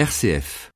RCF.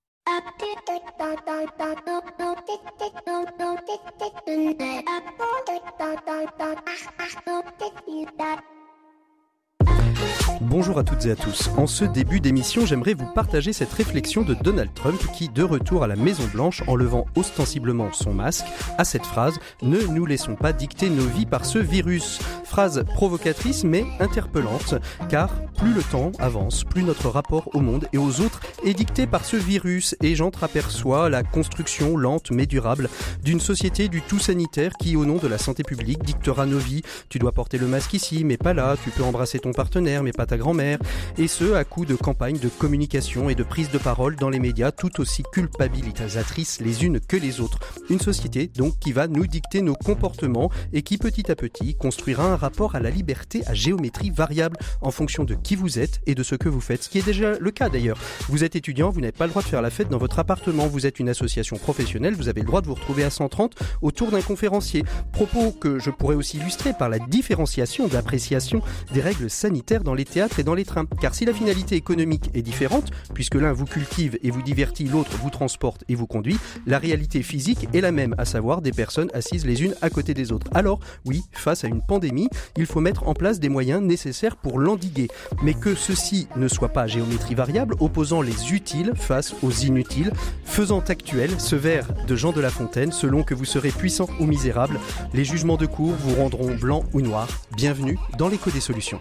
Bonjour à toutes et à tous. En ce début d'émission, j'aimerais vous partager cette réflexion de Donald Trump qui, de retour à la Maison Blanche en levant ostensiblement son masque, a cette phrase Ne nous laissons pas dicter nos vies par ce virus. Phrase provocatrice mais interpellante, car plus le temps avance, plus notre rapport au monde et aux autres est dicté par ce virus et j'entreaperçois la construction lente mais durable d'une société du tout sanitaire qui, au nom de la santé publique, dictera nos vies. Tu dois porter le masque ici, mais pas là. Tu peux embrasser ton partenaire, mais pas ta grand-mère. Et ce, à coup de campagnes de communication et de prise de parole dans les médias tout aussi culpabilisatrices les unes que les autres. Une société, donc, qui va nous dicter nos comportements et qui, petit à petit, construira un rapport à la liberté à géométrie variable en fonction de qui vous êtes et de ce que vous faites. Ce qui est déjà le cas d'ailleurs. Vous êtes étudiant, vous n'avez pas le droit de faire la fête dans votre appartement. Vous êtes une association professionnelle, vous avez le droit de vous retrouver à 130 autour d'un conférencier. Propos que je pourrais aussi illustrer par la différenciation d'appréciation des règles sanitaires dans les théâtres et dans les trains. Car si la finalité économique est différente, puisque l'un vous cultive et vous divertit, l'autre vous transporte et vous conduit, la réalité physique est la même, à savoir des personnes assises les unes à côté des autres. Alors, oui, face à une pandémie, il faut mettre en place des moyens nécessaires pour l'endiguer. Mais que ceci ne soit pas géométrie variable, opposant les utiles face aux inutiles, faisant actuel ce vers de Jean de La Fontaine, selon que vous serez puissant ou misérable, les jugements de cour vous rendront blanc ou noir. Bienvenue dans l'écho des solutions.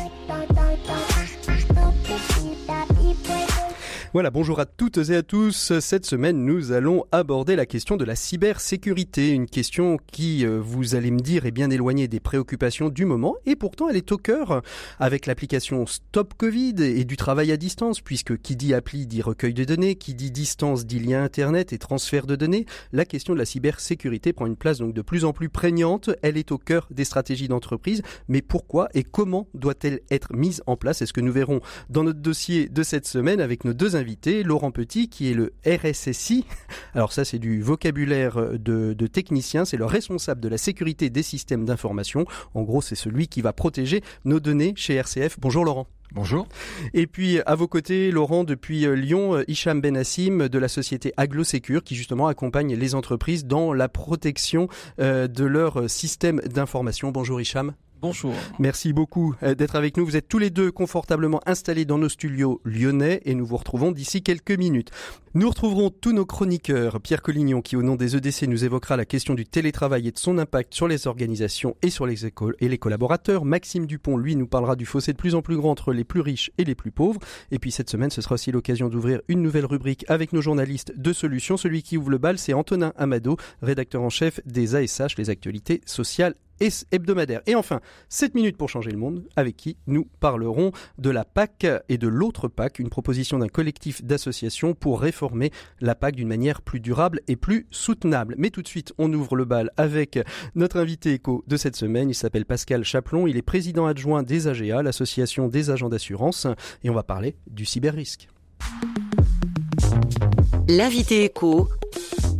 Voilà, bonjour à toutes et à tous. Cette semaine, nous allons aborder la question de la cybersécurité, une question qui, euh, vous allez me dire, est bien éloignée des préoccupations du moment, et pourtant elle est au cœur avec l'application Stop Covid et du travail à distance, puisque qui dit appli dit recueil de données, qui dit distance dit lien Internet et transfert de données. La question de la cybersécurité prend une place donc de plus en plus prégnante. Elle est au cœur des stratégies d'entreprise, mais pourquoi et comment doit-elle être mise en place? Est-ce que nous verrons dans notre dossier de cette semaine avec nos deux invité, Laurent Petit, qui est le RSSI. Alors ça, c'est du vocabulaire de, de technicien. C'est le responsable de la sécurité des systèmes d'information. En gros, c'est celui qui va protéger nos données chez RCF. Bonjour Laurent. Bonjour. Et puis à vos côtés, Laurent, depuis Lyon, Hicham Benassim de la société AgloSecure qui justement accompagne les entreprises dans la protection de leur système d'information. Bonjour Hicham. Bonjour. Merci beaucoup d'être avec nous. Vous êtes tous les deux confortablement installés dans nos studios lyonnais et nous vous retrouvons d'ici quelques minutes. Nous retrouverons tous nos chroniqueurs. Pierre Collignon qui au nom des EDC nous évoquera la question du télétravail et de son impact sur les organisations et sur les écoles et les collaborateurs. Maxime Dupont, lui, nous parlera du fossé de plus en plus grand entre les plus riches et les plus pauvres. Et puis cette semaine, ce sera aussi l'occasion d'ouvrir une nouvelle rubrique avec nos journalistes de solutions. Celui qui ouvre le bal, c'est Antonin Amado, rédacteur en chef des ASH, les actualités sociales hebdomadaire. Et enfin, 7 minutes pour changer le monde, avec qui nous parlerons de la PAC et de l'autre PAC, une proposition d'un collectif d'associations pour réformer la PAC d'une manière plus durable et plus soutenable. Mais tout de suite, on ouvre le bal avec notre invité éco de cette semaine. Il s'appelle Pascal Chaplon. Il est président adjoint des AGA, l'association des agents d'assurance, et on va parler du cyber-risque. L'invité éco,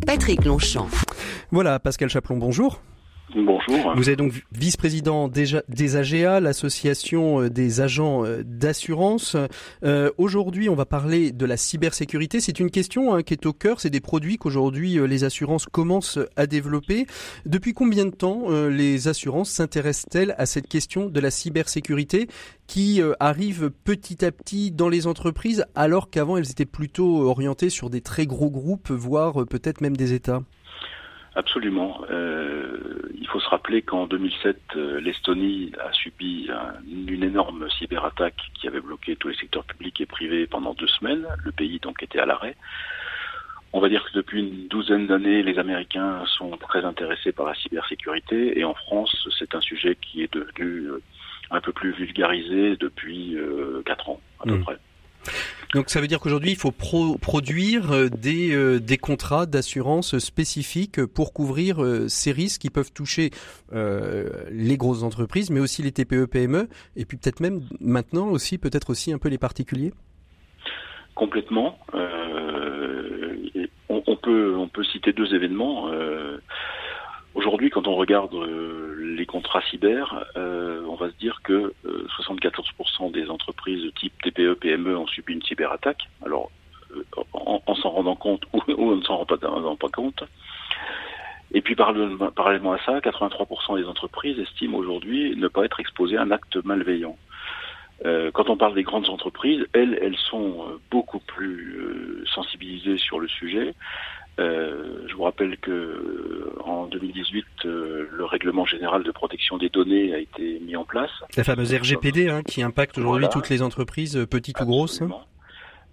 Patrick Longchamp. Voilà, Pascal Chaplon, bonjour. Bonjour. Vous êtes donc vice-président des AGA, l'association des agents d'assurance. Euh, aujourd'hui, on va parler de la cybersécurité. C'est une question hein, qui est au cœur. C'est des produits qu'aujourd'hui les assurances commencent à développer. Depuis combien de temps euh, les assurances s'intéressent-elles à cette question de la cybersécurité qui euh, arrive petit à petit dans les entreprises alors qu'avant elles étaient plutôt orientées sur des très gros groupes, voire peut-être même des États? Absolument. Euh, il faut se rappeler qu'en 2007, euh, l'Estonie a subi un, une énorme cyberattaque qui avait bloqué tous les secteurs publics et privés pendant deux semaines. Le pays donc était à l'arrêt. On va dire que depuis une douzaine d'années, les Américains sont très intéressés par la cybersécurité et en France, c'est un sujet qui est devenu un peu plus vulgarisé depuis euh, quatre ans à peu mmh. près. Donc ça veut dire qu'aujourd'hui, il faut pro produire des, euh, des contrats d'assurance spécifiques pour couvrir euh, ces risques qui peuvent toucher euh, les grosses entreprises, mais aussi les TPE, PME, et puis peut-être même maintenant aussi, peut-être aussi un peu les particuliers Complètement. On, peut, on peut citer deux événements. Aujourd'hui, quand on regarde les contrats cyber, on va se dire que 74% des entreprises de type TPE, PME ont subi une cyberattaque. Alors, en, s'en rendant compte ou, on ne s'en rend pas, compte. Et puis parallèlement à ça, 83% des entreprises estiment aujourd'hui ne pas être exposées à un acte malveillant. Euh, quand on parle des grandes entreprises, elles, elles sont euh, beaucoup plus euh, sensibilisées sur le sujet. Je vous rappelle que en 2018, le règlement général de protection des données a été mis en place. La fameuse RGPD hein, qui impacte aujourd'hui toutes les entreprises, petites ou grosses. Hein.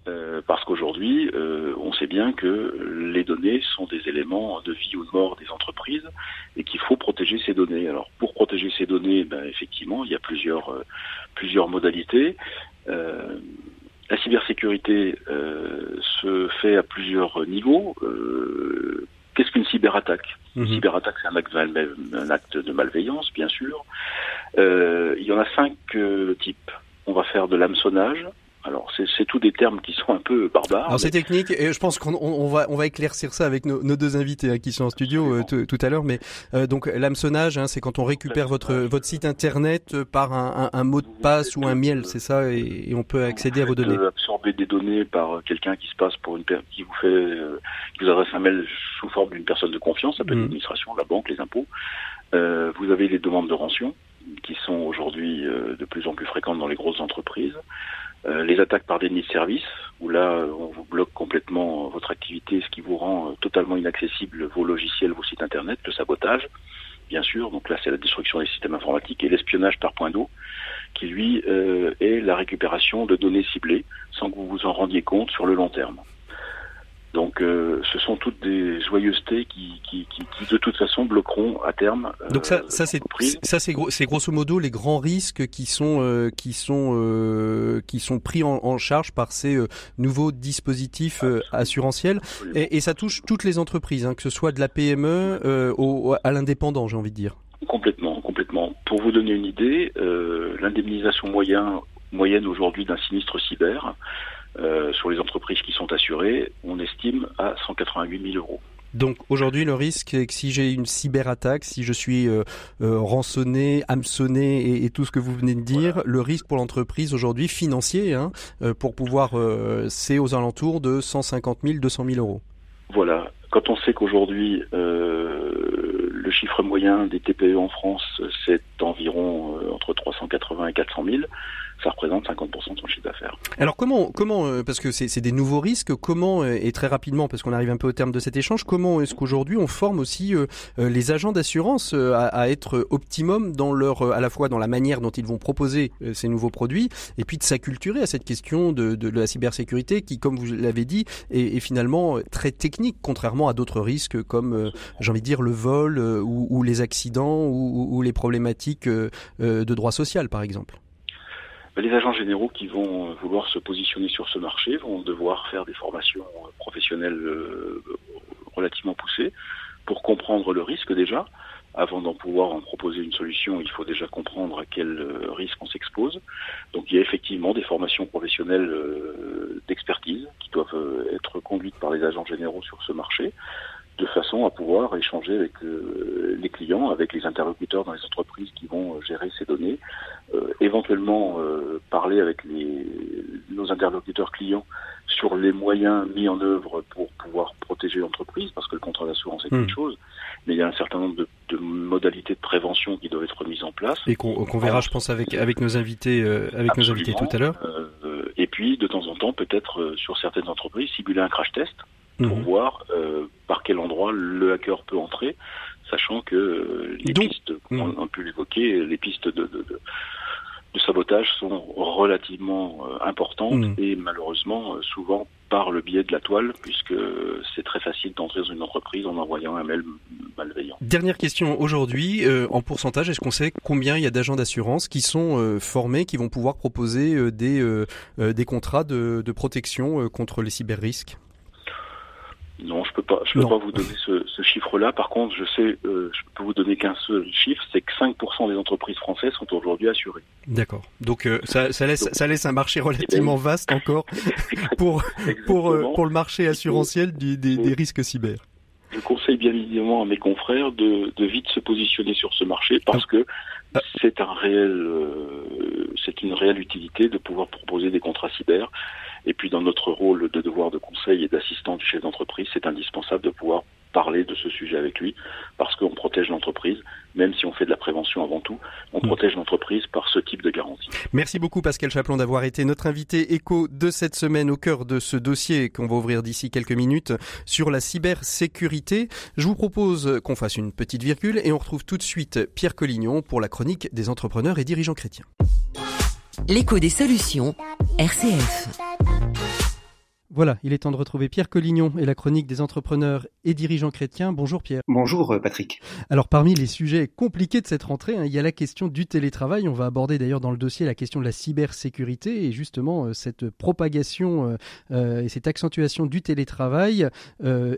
Euh, parce qu'aujourd'hui, euh, on sait bien que les données sont des éléments de vie ou de mort des entreprises et qu'il faut protéger ces données. Alors, pour protéger ces données, ben, effectivement, il y a plusieurs, euh, plusieurs modalités. La cybersécurité se fait à plusieurs niveaux. Qu'est-ce qu'une cyberattaque? Une mhm. cyberattaque, c'est un acte, un acte de malveillance, bien sûr. il y en a cinq types. On va faire de l'hameçonnage, alors c'est tous des termes qui sont un peu barbares. Alors c'est technique et je pense qu'on on va on va éclaircir ça avec nos, nos deux invités hein, qui sont en studio euh, tout à l'heure. Mais euh, donc l'hameçonnage, hein, c'est quand on récupère votre votre site internet euh, par un, un, un mot de passe ou un miel, c'est ça, et, on peut accéder à vos données. Absorber des données par quelqu'un qui se passe pour une qui vous fait qui vous adresse un mail sous forme d'une personne de confiance, ça peut être mmh. l'administration, la banque, les impôts. vous avez les demandes de rançon qui sont aujourd'hui de plus en plus fréquentes dans les grosses entreprises. Euh, les attaques par déni de service, où là, on vous bloque complètement votre activité, ce qui vous rend euh, totalement inaccessible vos logiciels, vos sites internet, le sabotage, bien sûr. Donc là, c'est la destruction des systèmes informatiques et l'espionnage par point d'eau, qui lui euh, est la récupération de données ciblées sans que vous vous en rendiez compte sur le long terme. Donc, euh, ce sont toutes des joyeusetés qui, qui, qui, qui, de toute façon bloqueront à terme. Euh, Donc ça, ça c'est ça c'est gros, grosso modo les grands risques qui sont euh, qui sont euh, qui sont pris en, en, charge par ces nouveaux dispositifs assurantiels et, et, ça touche toutes les entreprises, hein, que ce soit de la PME au, à l'indépendant, j'ai envie de dire. Complètement, complètement. Pour vous donner une idée, l'indemnisation moyen, moyenne aujourd'hui d'un sinistre cyber euh, sur les entreprises qui sont assurées, on estime à 188 000 euros. Donc aujourd'hui, le risque est que si j'ai une cyberattaque, si je suis euh, euh, rançonné, hameçonné et, tout ce que vous venez de dire, le risque pour l'entreprise aujourd'hui financier, hein, pour pouvoir, c'est aux alentours de 150 000, 200 000 euros. Voilà. Quand on sait qu'aujourd'hui le chiffre moyen des TPE en France, c'est environ entre 380 et 400 000 ça représente 50% de son chiffre d'affaires. Alors comment, comment euh, parce que c'est des nouveaux risques, comment, euh, et très rapidement, parce qu'on arrive un peu au terme de cet échange, comment est-ce qu'aujourd'hui on forme aussi euh, les agents d'assurance à, être optimum dans leur, à la fois dans la manière dont ils vont proposer ces nouveaux produits, et puis de s'acculturer à cette question de, de, la cybersécurité qui, comme vous l'avez dit, est, finalement très technique, contrairement à d'autres risques comme, j'ai envie de dire, le vol ou, ou les accidents ou, ou les problématiques de droit social, par exemple. Ben, les agents généraux qui vont vouloir se positionner sur ce marché vont devoir faire des formations professionnelles euh, relativement poussées pour comprendre le risque déjà. Avant d'en pouvoir en proposer une solution, il faut déjà comprendre à quel euh, risque on s'expose. Donc il y a effectivement des formations professionnelles euh, d'expertise qui doivent être conduites par les agents généraux sur ce marché de façon à pouvoir échanger avec euh, les clients, avec les interlocuteurs dans les entreprises qui vont euh, gérer ces données, euh, éventuellement parler avec les, nos interlocuteurs clients sur les moyens mis en œuvre pour pouvoir protéger l'entreprise, parce que le contrat d'assurance est une hmm. chose, mais il y a un certain nombre de, de, modalités de prévention qui doivent être mises en place. Et qu'on verra, je pense, avec, avec nos invités, avec nos invités tout à l'heure. et puis, de temps en temps, peut-être sur certaines entreprises, simuler un crash test pour mhm. voir euh, par quel endroit le hacker peut entrer, sachant que euh, les pistes, comme on a pu l'évoquer, les pistes de, de, de, de, sabotage sont relativement euh, importantes mhm. et malheureusement souvent par le biais de la toile, puisque c'est très facile d'entrer dans une entreprise en envoyant un mail malveillant. Dernière question aujourd'hui, en pourcentage, est-ce qu'on sait combien il y a d'agents d'assurance qui sont formés, qui vont pouvoir proposer des, des contrats de, de protection contre les cyber-risques? Non, je peux pas. Je peux pas vous donner ce, ce chiffre-là. Par contre, je sais, euh, je peux vous donner qu'un seul chiffre, c'est que 5% des entreprises françaises sont aujourd'hui assurées. D'accord. Donc euh, ça, ça, laisse, ça laisse un marché relativement vaste encore pour pour euh, pour le marché assurantiel des, des risques cyber. Je conseille bien évidemment à mes confrères de, de vite se positionner sur ce marché parce que c'est un réel, euh, c'est une réelle utilité de pouvoir proposer des contrats cyber. Et puis dans notre rôle de devoir de conseil et d'assistant du chef d'entreprise, c'est indispensable de pouvoir parler de ce sujet avec lui, parce qu'on protège l'entreprise, même si on fait de la prévention avant tout, on mm. protège l'entreprise par ce type de garantie. Merci beaucoup Pascal Chaplon d'avoir été notre invité écho de cette semaine au cœur de ce dossier qu'on va ouvrir d'ici quelques minutes sur la cybersécurité. Je vous propose qu'on fasse une petite virgule et on retrouve tout de suite Pierre Collignon pour la chronique des entrepreneurs et dirigeants chrétiens. L'écho des solutions, RCF. Voilà, il est temps de retrouver Pierre Collignon et la chronique des entrepreneurs et dirigeants chrétiens. Bonjour Pierre. Bonjour euh, Patrick. Alors parmi les sujets compliqués de cette rentrée, hein, il y a la question du télétravail. On va aborder d'ailleurs dans le dossier la question de la cybersécurité et justement euh, cette propagation euh, et cette accentuation du télétravail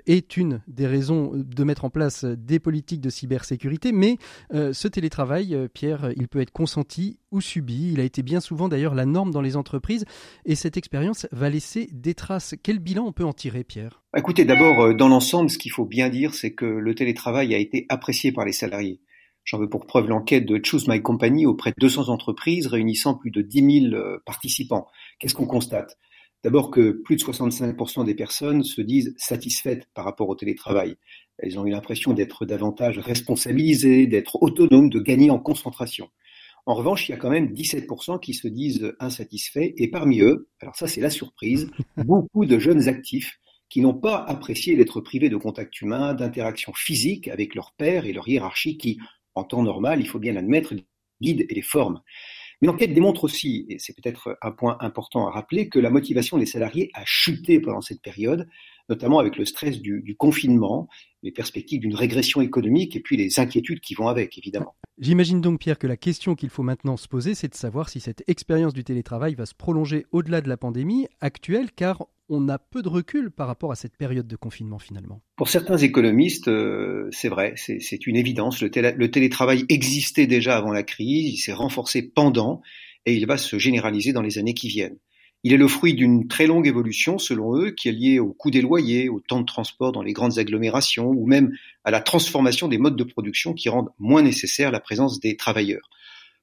est une des raisons de mettre en place des politiques de cybersécurité. Mais ce télétravail, Pierre, il peut être consenti ou subi. Il a été bien souvent d'ailleurs la norme dans les entreprises et cette expérience va laisser des traces. Quel bilan on peut en tirer, Pierre? Écoutez, d'abord, euh, dans l'ensemble, ce qu'il faut bien dire, c'est que le télétravail a été apprécié par les salariés. J'en veux pour preuve l'enquête de Choose My Company auprès de 200 entreprises réunissant plus de 10 000 euh, participants. Qu'est-ce qu'on constate? D'abord que plus de 65% des personnes se disent satisfaites par rapport au télétravail. Elles ont eu l'impression d'être davantage responsabilisées, d'être autonomes, de gagner en concentration. En revanche, il y a quand même 17% qui se disent insatisfaits, et parmi eux, alors ça c'est la surprise, beaucoup de jeunes actifs qui n'ont pas apprécié d'être privés de contact humain, d'interaction physique avec leurs pairs et leur hiérarchie qui, en temps normal, il faut bien l'admettre, guident et les forment. Mais l'enquête démontre aussi, et c'est peut-être un point important à rappeler, que la motivation des salariés a chuté pendant cette période, notamment avec le stress du, du confinement, les perspectives d'une régression économique et puis les inquiétudes qui vont avec, évidemment. J'imagine donc, Pierre, que la question qu'il faut maintenant se poser, c'est de savoir si cette expérience du télétravail va se prolonger au-delà de la pandémie actuelle, car on a peu de recul par rapport à cette période de confinement finalement. Pour certains économistes, euh, c'est vrai, c'est une évidence. Le, le, télétravail existait déjà avant la crise, il s'est renforcé pendant et il va se généraliser dans les années qui viennent. Il est le fruit d'une très longue évolution, selon eux, qui est liée au coût des loyers, au temps de transport dans les grandes agglomérations, ou même à la transformation des modes de production qui rendent moins nécessaire la présence des travailleurs.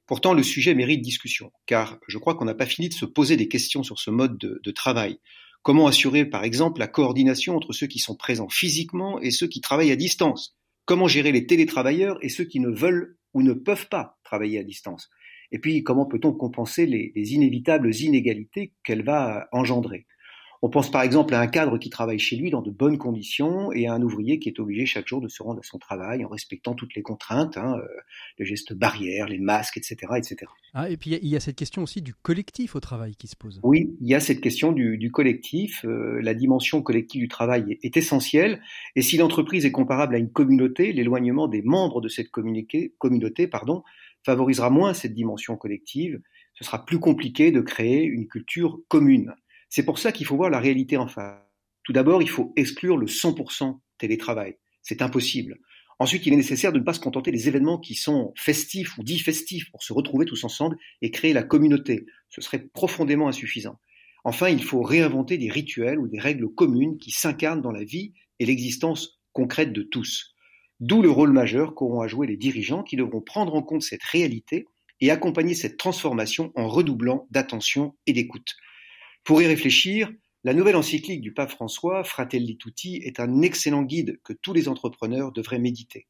Pourtant, le sujet mérite discussion, car je crois qu'on n'a pas fini de se poser des questions sur ce mode de, de travail. Comment assurer, par exemple, la coordination entre ceux qui sont présents physiquement et ceux qui travaillent à distance? Comment gérer les télétravailleurs et ceux qui ne veulent ou ne peuvent pas travailler à distance? Et puis, comment peut-on compenser les, inévitables inégalités qu'elle va engendrer? On pense par exemple à un cadre qui travaille chez lui dans de bonnes conditions et à un ouvrier qui est obligé chaque jour de se rendre à son travail en respectant toutes les contraintes, hein, euh, les gestes barrières, les masques, etc. etc. Ah, et puis il y, a cette question aussi du collectif au travail qui se pose. Oui, il y a cette question du, collectif. Euh, la dimension collective du travail est, est essentielle. Et si l'entreprise est comparable à une communauté, l'éloignement des membres de cette communauté pardon, favorisera moins cette dimension collective, ce sera plus compliqué de créer une culture commune. C'est pour ça qu'il faut voir la réalité en face. Tout d'abord, il faut exclure le 100% télétravail. C'est impossible. Ensuite, il est nécessaire de ne pas se contenter des événements qui sont festifs ou dits festifs pour se retrouver tous ensemble et créer la communauté. Ce serait profondément insuffisant. Enfin, il faut réinventer des rituels ou des règles communes qui s'incarnent dans la vie et l'existence concrète de tous. D'où le rôle majeur qu'auront à jouer les dirigeants qui devront prendre en compte cette réalité et accompagner cette transformation en redoublant d'attention et d'écoute. Pour y réfléchir, la nouvelle encyclique du pape François, Fratelli Tutti, est un excellent guide que tous les entrepreneurs devraient méditer.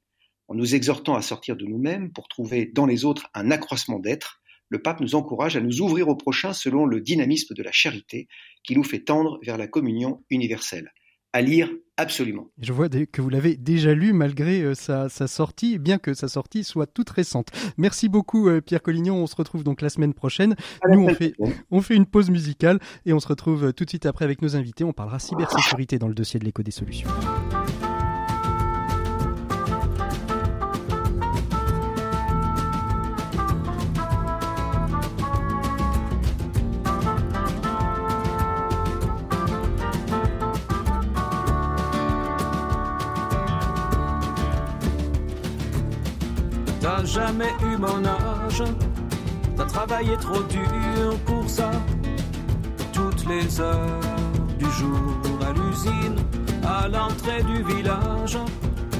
En nous exhortant à sortir de nous-mêmes pour trouver dans les autres un accroissement d'être, le pape nous encourage à nous ouvrir au prochain selon le dynamisme de la charité qui nous fait tendre vers la communion universelle à lire absolument. Je vois que vous l'avez déjà lu malgré euh, sa, sortie, bien que sa sortie soit toute récente. Merci beaucoup euh, Pierre Collignon, on se retrouve donc la semaine prochaine. Nous on fait, on fait une pause musicale et on se retrouve euh, tout de suite après avec nos invités. On parlera cybersécurité dans le dossier de l'écho des solutions. Jamais eu mon âge. T'as travaillé trop dur pour ça. Toutes les heures du jour à l'usine, à l'entrée du village.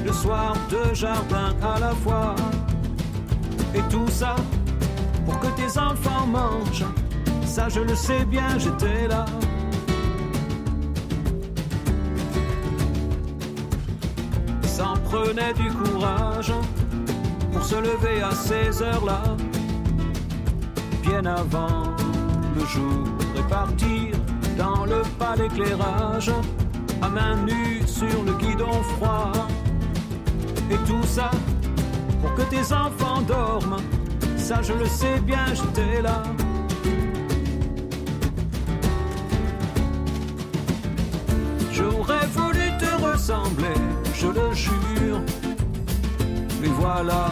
le soir de jardin à la fois. Et tout ça pour que tes enfants mangent. Ça, je le sais bien, j'étais là. Ça en prenait du courage pour se lever à ces heures-là, bien avant le jour et partir dans le pas d'éclairage, à main nue sur le guidon froid. Et tout ça pour que tes enfants dorment. Ça, je le sais bien, j'étais là. J'aurais voulu te ressembler, je le jure. Mais voilà,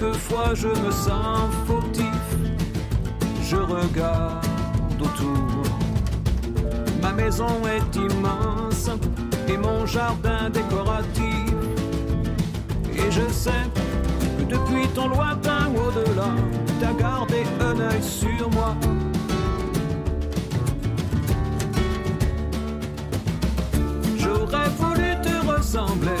quelquefois je me sens fautif. Je regarde autour. Ma maison est immense et mon jardin décoratif. Et je sais que depuis ton lointain au-delà, t'as gardé un œil sur moi. J'aurais voulu te ressembler,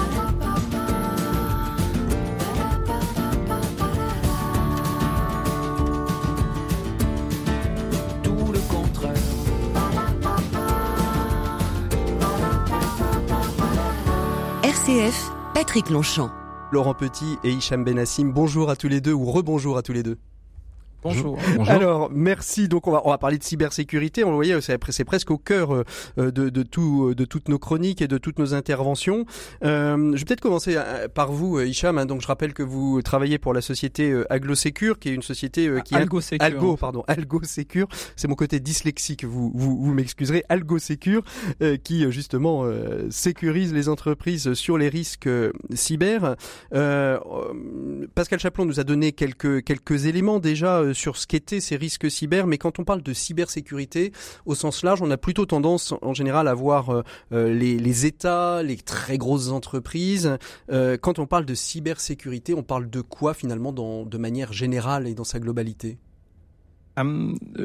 Patrick Longchamp. Laurent Petit et Hicham Benassim, bonjour à tous les deux ou rebonjour à tous les deux. Bonjour. Alors, merci. Donc, on va, on va parler de cybersécurité. On le voyait, c'est c'est presque au cœur euh, de, de, tout, de toutes nos chroniques et de toutes nos interventions. Euh, je vais peut-être commencer euh, par vous, euh, Hicham. hein. donc, je rappelle que vous travaillez pour la société euh, AgloSecure, qui est une société euh, qui Algo Secure. Algo, pardon, Algo Secure. C'est mon côté dyslexique, vous, vous, vous m'excuserez. Algo Secure, euh, qui euh, justement euh, sécurise les entreprises sur les risques euh, cyber. Euh, euh, Pascal Chaplon nous a donné quelques quelques éléments déjà euh, sur ce qu'étaient ces risques cyber, mais quand on parle de cybersécurité au sens large, on a plutôt tendance en général à voir euh, euh, les, États, les très grosses entreprises. Quand on parle de cybersécurité, on parle de quoi finalement de manière générale et dans sa globalité?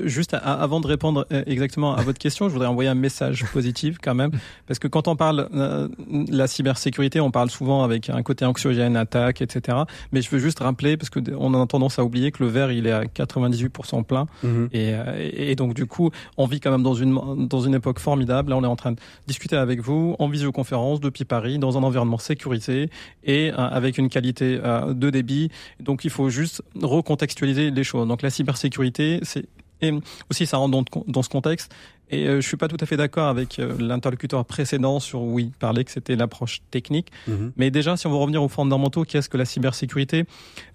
Juste à- avant de répondre euh, exactement à votre question, je voudrais envoyer un message positif quand même, parce que quand on parle euh, de la cybersécurité, on parle souvent avec un côté anxiogène, attaque, etc. Mais je veux juste rappeler, parce que on a tendance à oublier que le verre il est à 98% plein, et, euh, et et donc du coup, on vit quand même dans une dans une époque formidable. Là, on est en train de discuter avec vous en visioconférence depuis Paris, dans un environnement sécurisé et euh, avec une qualité euh, de débit. Donc, il faut juste recontextualiser les choses. Donc, la cybersécurité, c'est et aussi ça rentre dans, dans ce contexte. Et euh, je suis pas tout à fait d'accord avec euh, l'interlocuteur précédent sur oui, parler que c'était l'approche technique. Mhm. Mais déjà, si on veut revenir aux fondamentaux, qu'est-ce que la cybersécurité?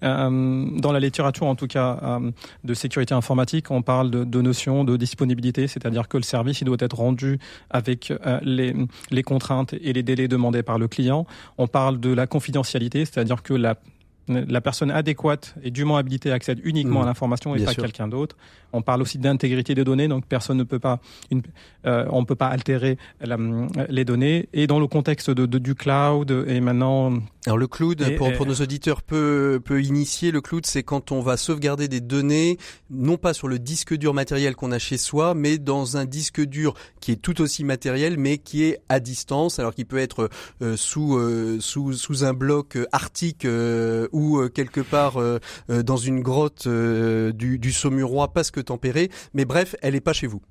Euh, Dans la littérature, en tout cas, euh, de sécurité informatique, on parle de, de notion de disponibilité, c'est-à-dire que le service il doit être rendu avec les, les contraintes et les délais demandés par le client. On parle de la confidentialité, c'est-à-dire que la la personne adéquate et dûment habilitée accède uniquement Mmh. à l'information et Bien pas quelqu'un d'autre. On parle aussi d'intégrité des données, donc personne ne peut pas, une, euh, on peut pas altérer la- les données. Et dans le contexte de, de- du cloud et maintenant Alors le cloud, Et- pour, et- pour nos auditeurs, peut, peut initier le cloud, c'est quand on va sauvegarder des données, non pas sur le disque dur matériel qu'on a chez soi, mais dans un disque dur qui est tout aussi matériel, mais qui est à distance, alors qui peut être euh, sous, euh, sous sous un bloc euh, arctique ou quelque part dans une grotte du, du Saumurois, pas ce que tempéré. Mais bref, elle est pas chez vous.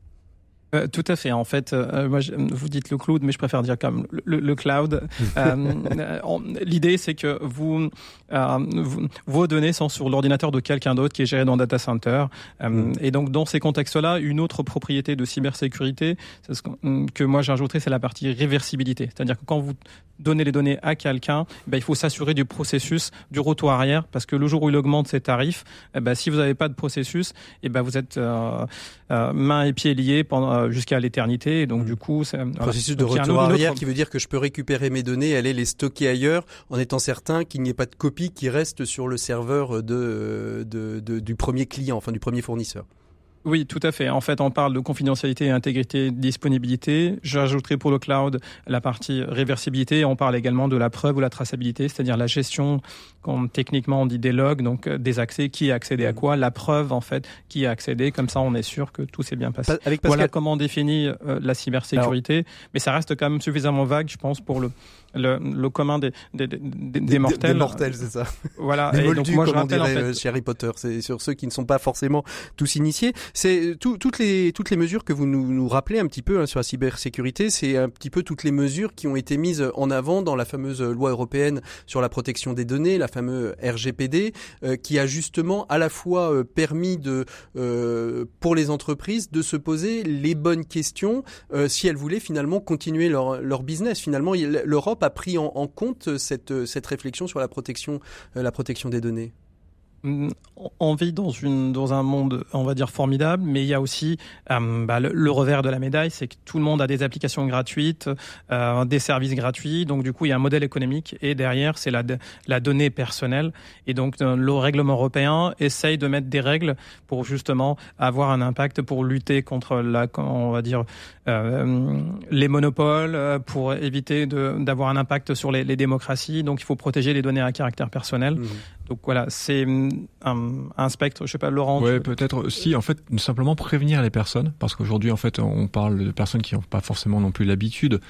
Euh, tout à fait. En fait, euh, moi, je- vous dites le cloud, mais je préfère dire comme le, le- le cloud. Euh, euh, L'idée, c'est que vous, euh, vous- vos données sont sur l'ordinateur de quelqu'un d'autre qui est géré dans un data center. Euh, Mm. Et donc, dans ces contextes-là, une autre propriété de cybersécurité, c'est ce qu'on- que moi j'ajouterais, c'est la partie réversibilité. C'est-à-dire que quand vous donnez les données à quelqu'un, ben, il faut s'assurer du processus du retour arrière, parce que le jour où il augmente ses tarifs, eh ben, si vous n'avez pas de processus, eh ben, vous êtes euh, euh, mains et pieds liés pendant jusqu'à l'éternité. Et donc, du coup, c'est voilà. Processus de un retour autre- arrière autre- qui veut dire que je peux récupérer mes données, aller les stocker ailleurs, en étant certain qu'il n'y ait pas de copie qui reste sur le serveur de, de, de- du premier client, enfin du premier fournisseur. Oui, tout à fait. En fait, on parle de confidentialité, intégrité, disponibilité. J'ajouterai pour le cloud la partie réversibilité. On parle également de la preuve ou la traçabilité, c'est-à-dire la gestion, comme techniquement on dit des logs, donc euh, des accès, qui a accédé à quoi, la preuve en fait, qui a accédé. Comme ça, on est sûr que tout s'est bien passé. Pa- Avec Voilà Pascal, comment on définit euh, la cybersécurité, mais ça reste quand même suffisamment vague, je pense, pour le le, le commun des des, des, des- mortels. Des mortels, c'est ça. Voilà. Des Et donc, moi, je comme on en dirait fait, euh, chez Harry Potter. C'est sur ceux qui ne sont pas forcément tous initiés. C'est tout- toutes les toutes les mesures que vous nous, nous rappelez un petit peu hein, sur la cybersécurité. C'est un petit peu toutes les mesures qui ont été mises en avant dans la fameuse loi européenne sur la protection des données, la fameuse RGPD, euh, qui a justement à la fois euh, permis de euh, pour les entreprises de se poser les bonnes questions euh, si elles voulaient finalement continuer leur leur business. Finalement, l'Europe a pris en, compte cette réflexion sur la protection euh, la protection des données? On vit dans une dans un monde on va dire formidable mais il y a aussi euh, bah, le, revers de la médaille c'est que tout le monde a des applications gratuites euh, des services gratuits. Donc du coup il y a un modèle économique et derrière c'est la la donnée personnelle. Et donc euh, le règlement européen essaye de mettre des règles pour justement avoir un impact pour lutter contre la on va dire euh, les monopoles euh, pour éviter d'avoir un impact sur les, les démocraties. Donc il faut protéger les données à caractère personnel. Mhm. Donc voilà, c'est hum, un, un spectre. Je sais pas, Laurent. Ouais, tu- peut-être aussi en fait simplement prévenir les personnes parce qu'aujourd'hui en fait on parle de personnes qui n'ont pas forcément non plus l'habitude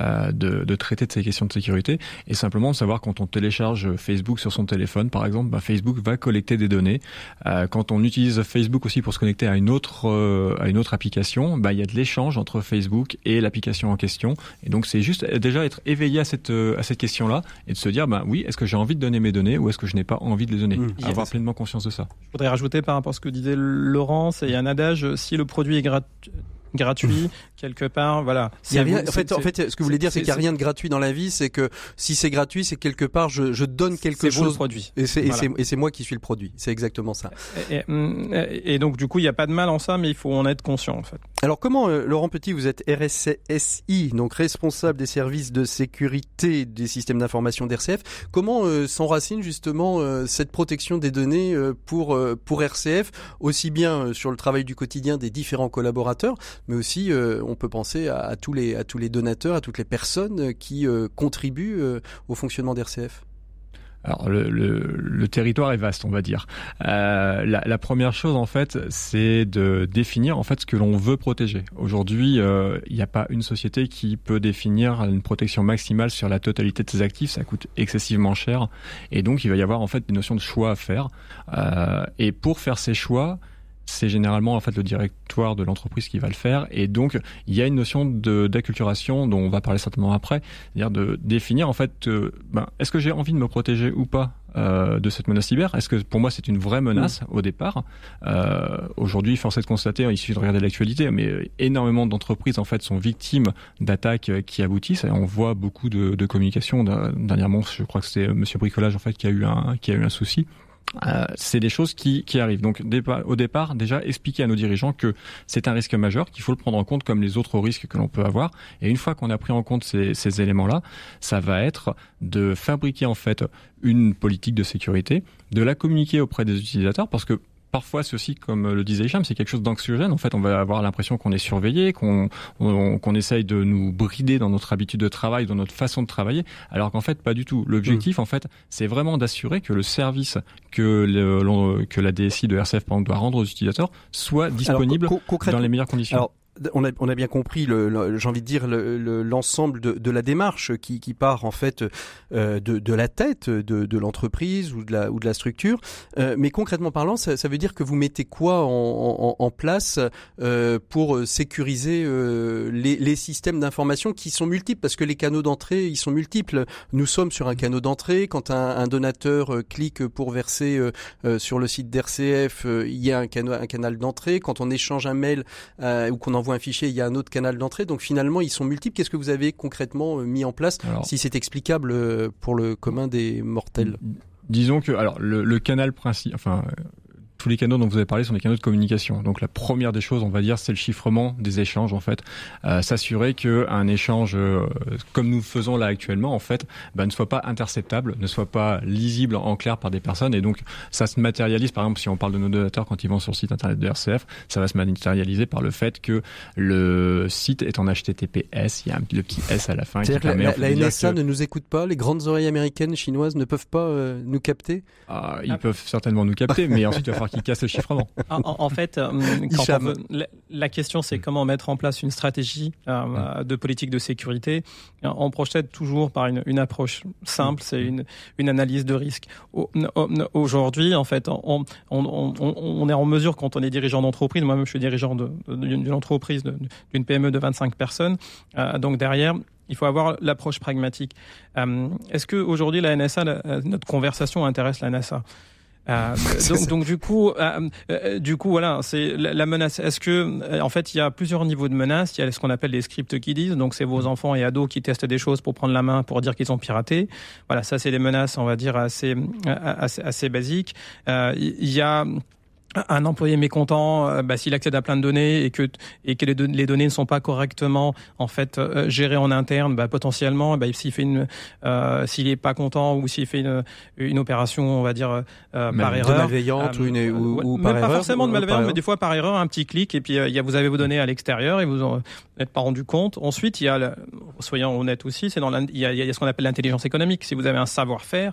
euh, de, de traiter de ces questions de sécurité et simplement de savoir quand on télécharge Facebook sur son téléphone par exemple, bah, Facebook va collecter des données. Euh, quand on utilise Facebook aussi pour se connecter à une autre euh, à une autre application, bah, il y a de l'échange entre Facebook et l'application en question et donc c'est juste déjà être éveillé à cette à cette question là et de se dire bah oui est-ce que j'ai envie de donner mes données ou est-ce que je n'ai pas envie de les donner, Mmh. avoir pleinement conscience de ça. Je voudrais rajouter par rapport à ce que disait Laurent, c'est il y a un adage si le produit est grat- gratuit quelque part, voilà. Rien, en c'est- fait, en fait, ce que vous voulez dire, c'est qu'il n'y a rien de gratuit dans la vie. C'est que si c'est gratuit, c'est quelque part, je, je donne quelque vous chose. produit. Et c'est, et Voilà. c'est, et c'est moi qui suis le produit. C'est exactement ça. Et, et- et donc du coup, il n'y a pas de mal en ça, mais il faut en être conscient en fait. Alors comment, euh, Laurent Petit, vous êtes RSSI, donc responsable des services de sécurité des systèmes d'information d'RCF. Comment euh, s'enracine justement euh, cette protection des données pour pour RCF, aussi bien sur le travail du quotidien des différents collaborateurs, mais aussi euh, on peut penser à, tous les donateurs, à toutes les personnes qui euh, contribuent euh, au fonctionnement d'RCF. Alors le, territoire est vaste, on va dire. La, première chose en fait, c'est de définir en fait ce que l'on veut protéger. Aujourd'hui, il n'y a pas une société qui peut définir une protection maximale sur la totalité de ses actifs. Ça coûte excessivement cher, et donc il va y avoir en fait des notions de choix à faire. Et pour faire ces choix, c'est généralement en fait le directoire de l'entreprise qui va le faire et donc il y a une notion de d'acculturation dont on va parler certainement après, c'est-à-dire de définir en fait euh, ben, est-ce que j'ai envie de me protéger ou pas euh, de cette menace cyber? Est-ce que pour moi c'est une vraie menace au départ? Euh, Aujourd'hui, force est de constater, il suffit de regarder l'actualité, mais euh, énormément d'entreprises en fait sont victimes d'attaques euh, qui aboutissent. Et on voit beaucoup de, de communication. D'un- Dernièrement, je crois que c'était euh, Monsieur Bricolage en fait qui a eu un qui a eu un souci. Euh, c'est des choses qui, qui arrivent. Donc au départ, déjà expliquer à nos dirigeants que c'est un risque majeur, qu'il faut le prendre en compte comme les autres risques que l'on peut avoir. Et une fois qu'on a pris en compte ces, ces éléments-là, ça va être de fabriquer en fait une politique de sécurité, de la communiquer auprès des utilisateurs, parce que parfois aussi, comme le disait Hicham, c'est quelque chose d'anxiogène. En fait, on va avoir l'impression qu'on est surveillé, qu'on qu'on essaye de nous brider dans notre habitude de travail, dans notre façon de travailler, alors qu'en fait, pas du tout. L'objectif, mm. en fait, c'est vraiment d'assurer que le service que, le, que la DSI de RCF, par exemple, doit rendre aux utilisateurs soit disponible dans les meilleures conditions on a, bien compris, le, j'ai envie de dire, l'ensemble de, la démarche qui, part en fait euh, de, la tête de, de l'entreprise ou de la, structure. Euh, mais concrètement parlant, ça, veut dire que vous mettez quoi en, place euh, pour sécuriser euh, les, systèmes d'information qui sont multiples? Parce que les canaux d'entrée, ils sont multiples. Nous sommes sur un canal d'entrée. Quand un, un, donateur euh, clique pour verser sur le site d'RCF, il y a un canal d'entrée. Quand on échange un mail ou qu'on envoie un fichier, il y a un autre canal d'entrée. Donc finalement, ils sont multiples. Qu'est-ce que vous avez concrètement euh, mis en place, si c'est explicable euh, pour le commun des mortels? Disons que alors le, le canal principal, enfin tous les canaux dont vous avez parlé sont des canaux de communication. Donc la première des choses, on va dire, c'est le chiffrement des échanges en fait, euh, s'assurer que un échange euh, comme nous faisons là actuellement en fait, bah, ne soit pas interceptable, ne soit pas lisible en clair par des personnes et donc ça se matérialise par exemple si on parle de nos donateurs quand ils vont sur le site internet de RCF, ça va se matérialiser par le fait que le site est en HTTPS, il y a un, le petit S à la fin. Qui la, la, la NSA ne nous écoute pas, les grandes oreilles américaines, chinoises ne peuvent pas euh, nous capter? Ah, ils peuvent certainement nous capter, mais ensuite il va falloir qui casse le chiffrement. En, en fait, euh, la, question c'est comment mettre en place une stratégie euh, de politique de sécurité. On projette toujours par une, une approche simple, c'est une, une analyse de risque. Aujourd'hui, en fait, on, on, on, est en mesure quand on est dirigeant d'entreprise. Moi-même, je suis dirigeant d'une entreprise, d'une PME de 25 personnes. Euh, donc derrière, il faut avoir l'approche pragmatique. Est-ce que aujourd'hui la NSA, notre conversation intéresse la NASA euh, donc, donc, du coup, euh, euh, du coup, voilà, c'est la, menace. Est-ce que, en fait, il y a plusieurs niveaux de menaces. Il y a ce qu'on appelle les scripts qui disent. Donc, c'est vos enfants et ados qui testent des choses pour prendre la main pour dire qu'ils ont piraté. Voilà, ça, c'est des menaces, on va dire assez assez, assez basiques. Il y a un employé mécontent, euh, bah, s'il accède à plein de données et que et que les, les données ne sont pas correctement en fait euh, gérées en interne, bah, potentiellement, bah, s'il fait une, euh, s'il est pas content ou s'il fait une, une opération, on va dire par erreur, malveillante ou, une, ou, ou par erreur, pas forcément de malveillante, mais des fois par erreur, un petit clic et puis il y a, vous avez vos données à l'extérieur et vous en êtes pas rendu compte. Ensuite, il y a, soyons honnêtes aussi, c'est dans il y a, il y a ce qu'on appelle l'intelligence économique. Si vous avez un savoir-faire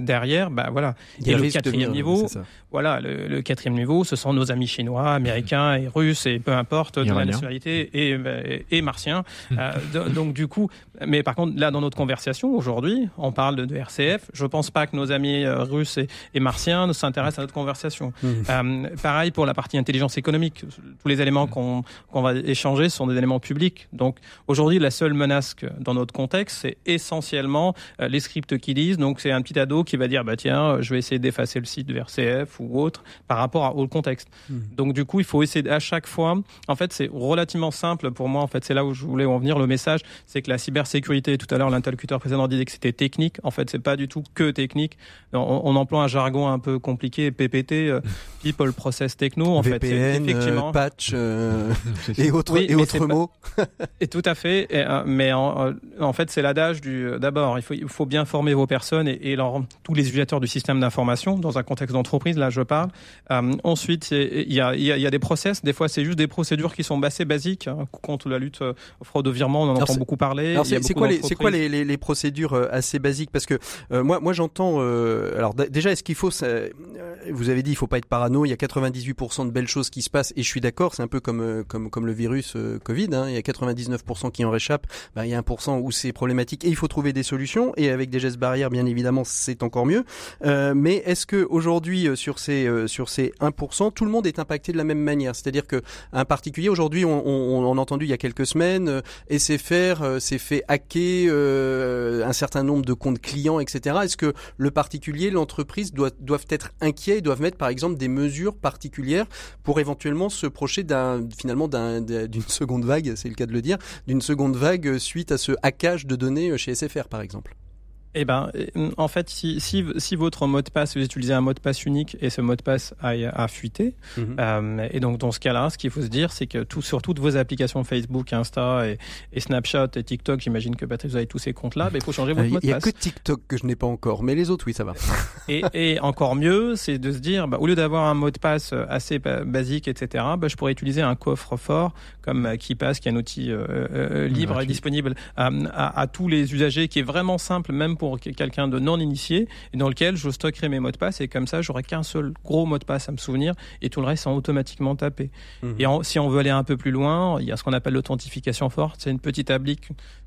derrière, bah voilà. Il y a le quatrième niveau. Voilà, le, le quatrième niveau, ce sont nos amis chinois, américains et russes et peu importe de la nationalité et, et, et martiens. Hmm. Euh, donc du coup, mais par contre là dans notre conversation aujourd'hui, on parle de, de, RCF. Je pense pas que nos amis euh, russes et, et martiens ne s'intéressent à notre conversation. Hmm. Euh, pareil pour la partie intelligence économique. Tous les éléments qu'on qu'on va échanger sont des éléments publics. Donc aujourd'hui, la seule menace que, dans notre contexte, c'est essentiellement euh, les scripts qui disent. Donc c'est un petit ado qui va dire bah tiens, je vais essayer d'effacer le site de RCF ou autre par rapport au contexte. Hmm. Donc du coup, il faut essayer à chaque fois. En fait, c'est relativement simple pour moi. En fait, c'est là où je voulais en venir. Le message, c'est que la cybersécurité. Tout à l'heure, l'interlocuteur précédent disait que c'était technique. En fait, c'est pas du tout que technique. On, emploie un jargon un peu compliqué, PPT, euh, People Process Techno. En VPN, fait, effectivement euh, patch euh, et autres et autres mots. et tout à fait. mais en, en fait, c'est l'adage du. D'abord, il faut, il faut bien former vos personnes et, et leur, tous les utilisateurs du système d'information dans un contexte d'entreprise. Là, je parle. Euh, ensuite, il y a, y, y a, des process. Des fois, c'est juste des procédures qui sont assez basiques hein, contre la lutte euh, fraude au virement. On en entend beaucoup parler. C'est quoi, les, quoi les, les, les, procédures euh, assez basiques? Parce que euh, moi, moi, j'entends. Euh, alors déjà, est-ce qu'il faut Vous avez dit, il faut pas être parano. Il y a 98% de belles choses qui se passent, et je suis d'accord. C'est un peu comme comme comme le virus Covid. Hein, il y a 99% qui en réchappent. Ben, il y a 1% où c'est problématique, et il faut trouver des solutions. Et avec des gestes barrières, bien évidemment, c'est encore mieux. mais est-ce que aujourd'hui, sur ces sur ces 1%, tout le monde est impacté de la même manière. C'est-à-dire que un particulier, aujourd'hui, on, on, a entendu il y a quelques semaines, euh, SFR euh, s'est fait hacker euh, un certain nombre de comptes clients, etc. Est-ce que le particulier, l'entreprise doit, doivent être inquiets, doivent mettre par exemple des mesures particulières pour éventuellement se procher finalement d'une seconde vague, c'est le cas de le dire, d'une seconde vague suite à ce hackage de données chez SFR par exemple? Eh ben, en fait, si, si, si, votre mot de passe, vous utilisez un mot de passe unique et ce mot de passe a, a fuité, mhm. euh, et donc dans ce cas-là, ce qu'il faut se dire, c'est que tout, sur toutes vos applications Facebook, Insta et, et Snapchat et TikTok, j'imagine que Patrick, vous avez tous ces comptes-là, ben, il faut changer votre mot de passe. Il n'y a que TikTok que je n'ai pas encore, mais les autres, oui, ça va. et, et encore mieux, c'est de se dire, bah, au lieu d'avoir un mot de passe assez basique, etc., bah, je pourrais utiliser un coffre-fort comme KeePass, qui est un outil euh, euh, libre et disponible à, à, à tous les usagers, qui est vraiment simple, même pour quelqu'un de non initié et dans lequel je stockerai mes mots de passe et comme ça j'aurai qu'un seul gros mot de passe à me souvenir et tout le reste sont automatiquement tapés. Mhm. Et si on veut aller un peu plus loin, il y a ce qu'on appelle l'authentification forte, c'est une petite appli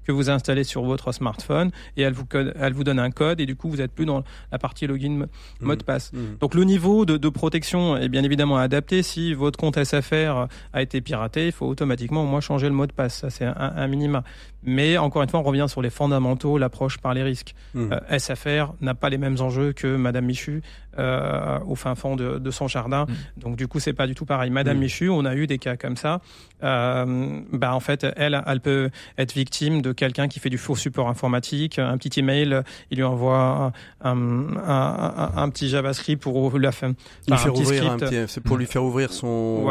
que vous installez sur votre smartphone et elle vous, elle vous donne un code et du coup vous êtes plus dans la partie login mot de mmh. passe. Mmh. Donc le niveau de, de, protection est bien évidemment adapté. Si votre compte SFR a été piraté, il faut automatiquement au moins changer le mot de passe. Ça c'est un, un, minima. Mais encore une fois, on revient sur les fondamentaux, l'approche par les risques. Mmh. Euh, SFR n'a pas les mêmes enjeux que Madame Michu euh, au fin fond de, de son jardin. Donc du coup c'est pas du tout pareil. Madame Michu, on a eu des cas comme ça. Euh, bah en fait elle, elle peut être victime de quelqu'un qui fait du faux support informatique, un petit email, il lui envoie un, un, un, petit JavaScript pour la fin, lui faire ouvrir c'est pour lui faire ouvrir son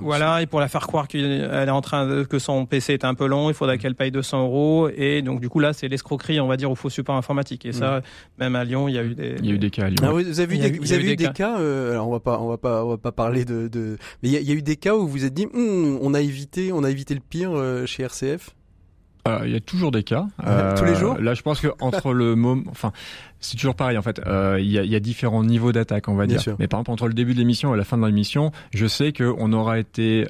voilà, et pour la faire croire qu'elle est en train de, que son PC est un peu long, il faudra qu'elle paye 200 euros. Et donc du coup là c'est l'escroquerie on va dire au faux support informatique. Et ça même à Lyon il y a eu des il y a eu des cas à Lyon. Ah vous avez, vous avez eu des, cas, euh, alors on va pas on va pas on va pas parler de, de... mais il y, a, il y, a eu des cas où vous vous êtes dit hm, on a évité on a évité le pire euh, chez RCF euh, il y a toujours des cas. Tous les jours? Là, je pense que entre le moment, enfin, c'est toujours pareil en fait. Euh, il y, a, y, a, différents niveaux d'attaque, on va dire. Mais par exemple, entre le début de l'émission et la fin de l'émission, je sais qu'on aura été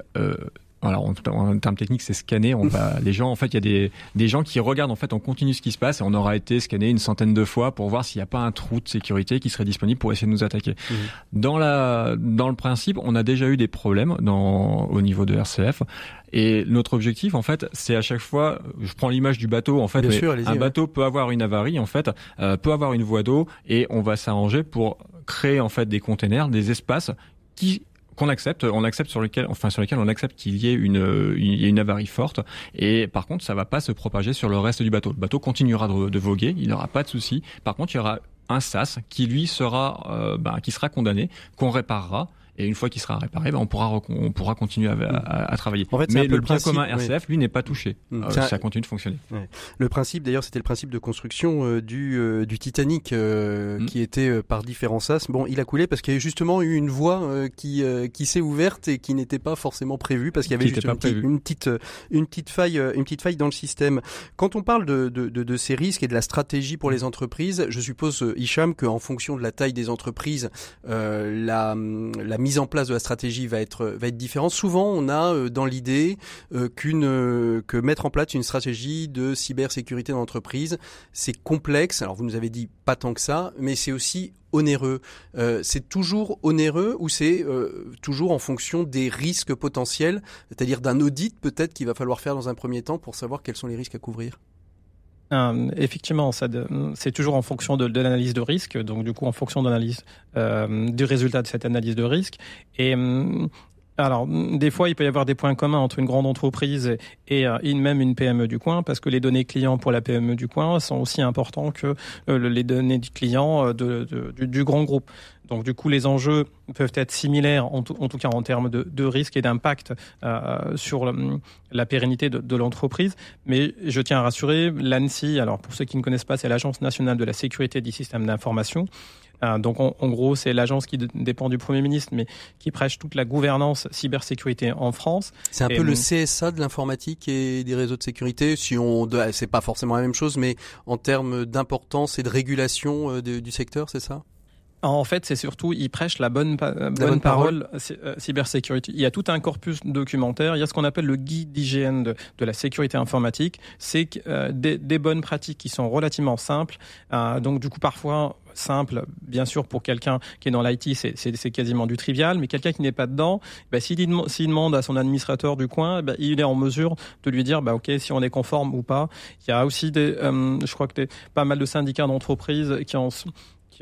alors en, en termes techniques c'est scanner on va les gens en fait il y a des, des gens qui regardent en fait on continue ce qui se passe et on aura été scanné une centaine de fois pour voir s'il n'y a pas un trou de sécurité qui serait disponible pour essayer de nous attaquer mmh. dans la dans le principe on a déjà eu des problèmes dans au niveau de RCF et notre objectif, en fait, c'est à chaque fois, je prends l'image du bateau, en fait, un bateau peut avoir une avarie, en fait, euh, peut avoir une voie d'eau, et on va s'arranger pour créer en fait des containers, des espaces qui qu'on accepte, on accepte sur lequel, enfin sur lesquels on accepte qu'il y ait une, une, une avarie forte. Et par contre, ça va pas se propager sur le reste du bateau. Le bateau continuera de, de voguer, il n'aura pas de souci. Par contre, il y aura un sas qui lui sera, euh, ben, qui sera condamné, qu'on réparera et une fois qu'il sera réparé, ben on pourra on pourra continuer à, à, travailler. En fait, Mais le, bien commun RCF, lui, n'est pas touché. Mm. Euh, ça continue de fonctionner. Ouais. Le principe, d'ailleurs, c'était le principe de construction euh, du euh, du Titanic mm. qui était par différents sas. Bon, il a coulé parce qu'il y a justement eu une voie qui qui s'est ouverte et qui n'était pas forcément prévue parce qu'il y avait juste une, une, petite une petite faille une petite faille dans le système. Quand on parle de, de, de, de ces risques et de la stratégie pour les entreprises, je suppose Hicham qu'en fonction de la taille des entreprises, la la mise en place de la stratégie va être va différente. Souvent, on a euh, dans l'idée euh, euh, que mettre en place une stratégie de cybersécurité dans l'entreprise, c'est complexe. Alors vous nous avez dit pas tant que ça, mais c'est aussi onéreux. c'est toujours onéreux ou c'est toujours en fonction des risques potentiels, c'est-à-dire d'un audit peut-être qu'il va falloir faire dans un premier temps pour savoir quels sont les risques à couvrir? Euh, effectivement, c'est toujours en fonction de, l'analyse de risque, donc du coup en fonction de l'analyse euh, du résultat de cette analyse de risque. Et hum, alors, des fois, il peut y avoir des points communs entre une grande entreprise et, euh, même une PME du coin, parce que les données clients pour la PME du coin sont aussi importants que euh, les données du client euh, du, grand groupe. Donc, du coup, les enjeux peuvent être similaires, en tout, cas en termes de, de risque et d'impact sur le, la pérennité de, de l'entreprise. Mais je tiens à rassurer, l'ANSI, alors pour ceux qui ne connaissent pas, c'est l'Agence nationale de la sécurité des systèmes d'information. Euh, donc en, gros, c'est l'agence qui dépend du Premier ministre, mais qui prêche toute la gouvernance cybersécurité en France. C'est un peu le CSA de l'informatique et des réseaux de sécurité. Si on, c'est pas forcément la même chose, mais en termes d'importance et de régulation euh, du secteur, c'est ça? En fait, c'est surtout, il prêche la bonne, bonne, parole, euh, cybersécurité. Il y a tout un corpus documentaire. Il y a ce qu'on appelle le guide d'hygiène de, de, la sécurité informatique. C'est euh, des, des, bonnes pratiques qui sont relativement simples. Euh, donc, du coup, parfois, simple, bien sûr, pour quelqu'un qui est dans l'IT, c'est quasiment du trivial, mais quelqu'un qui n'est pas dedans, bah, s'il demande à son administrateur du coin, bah, il est en mesure de lui dire, bah, OK, si on est conforme ou pas. Il y a aussi des, euh, je crois que des, pas mal de syndicats d'entreprises qui ont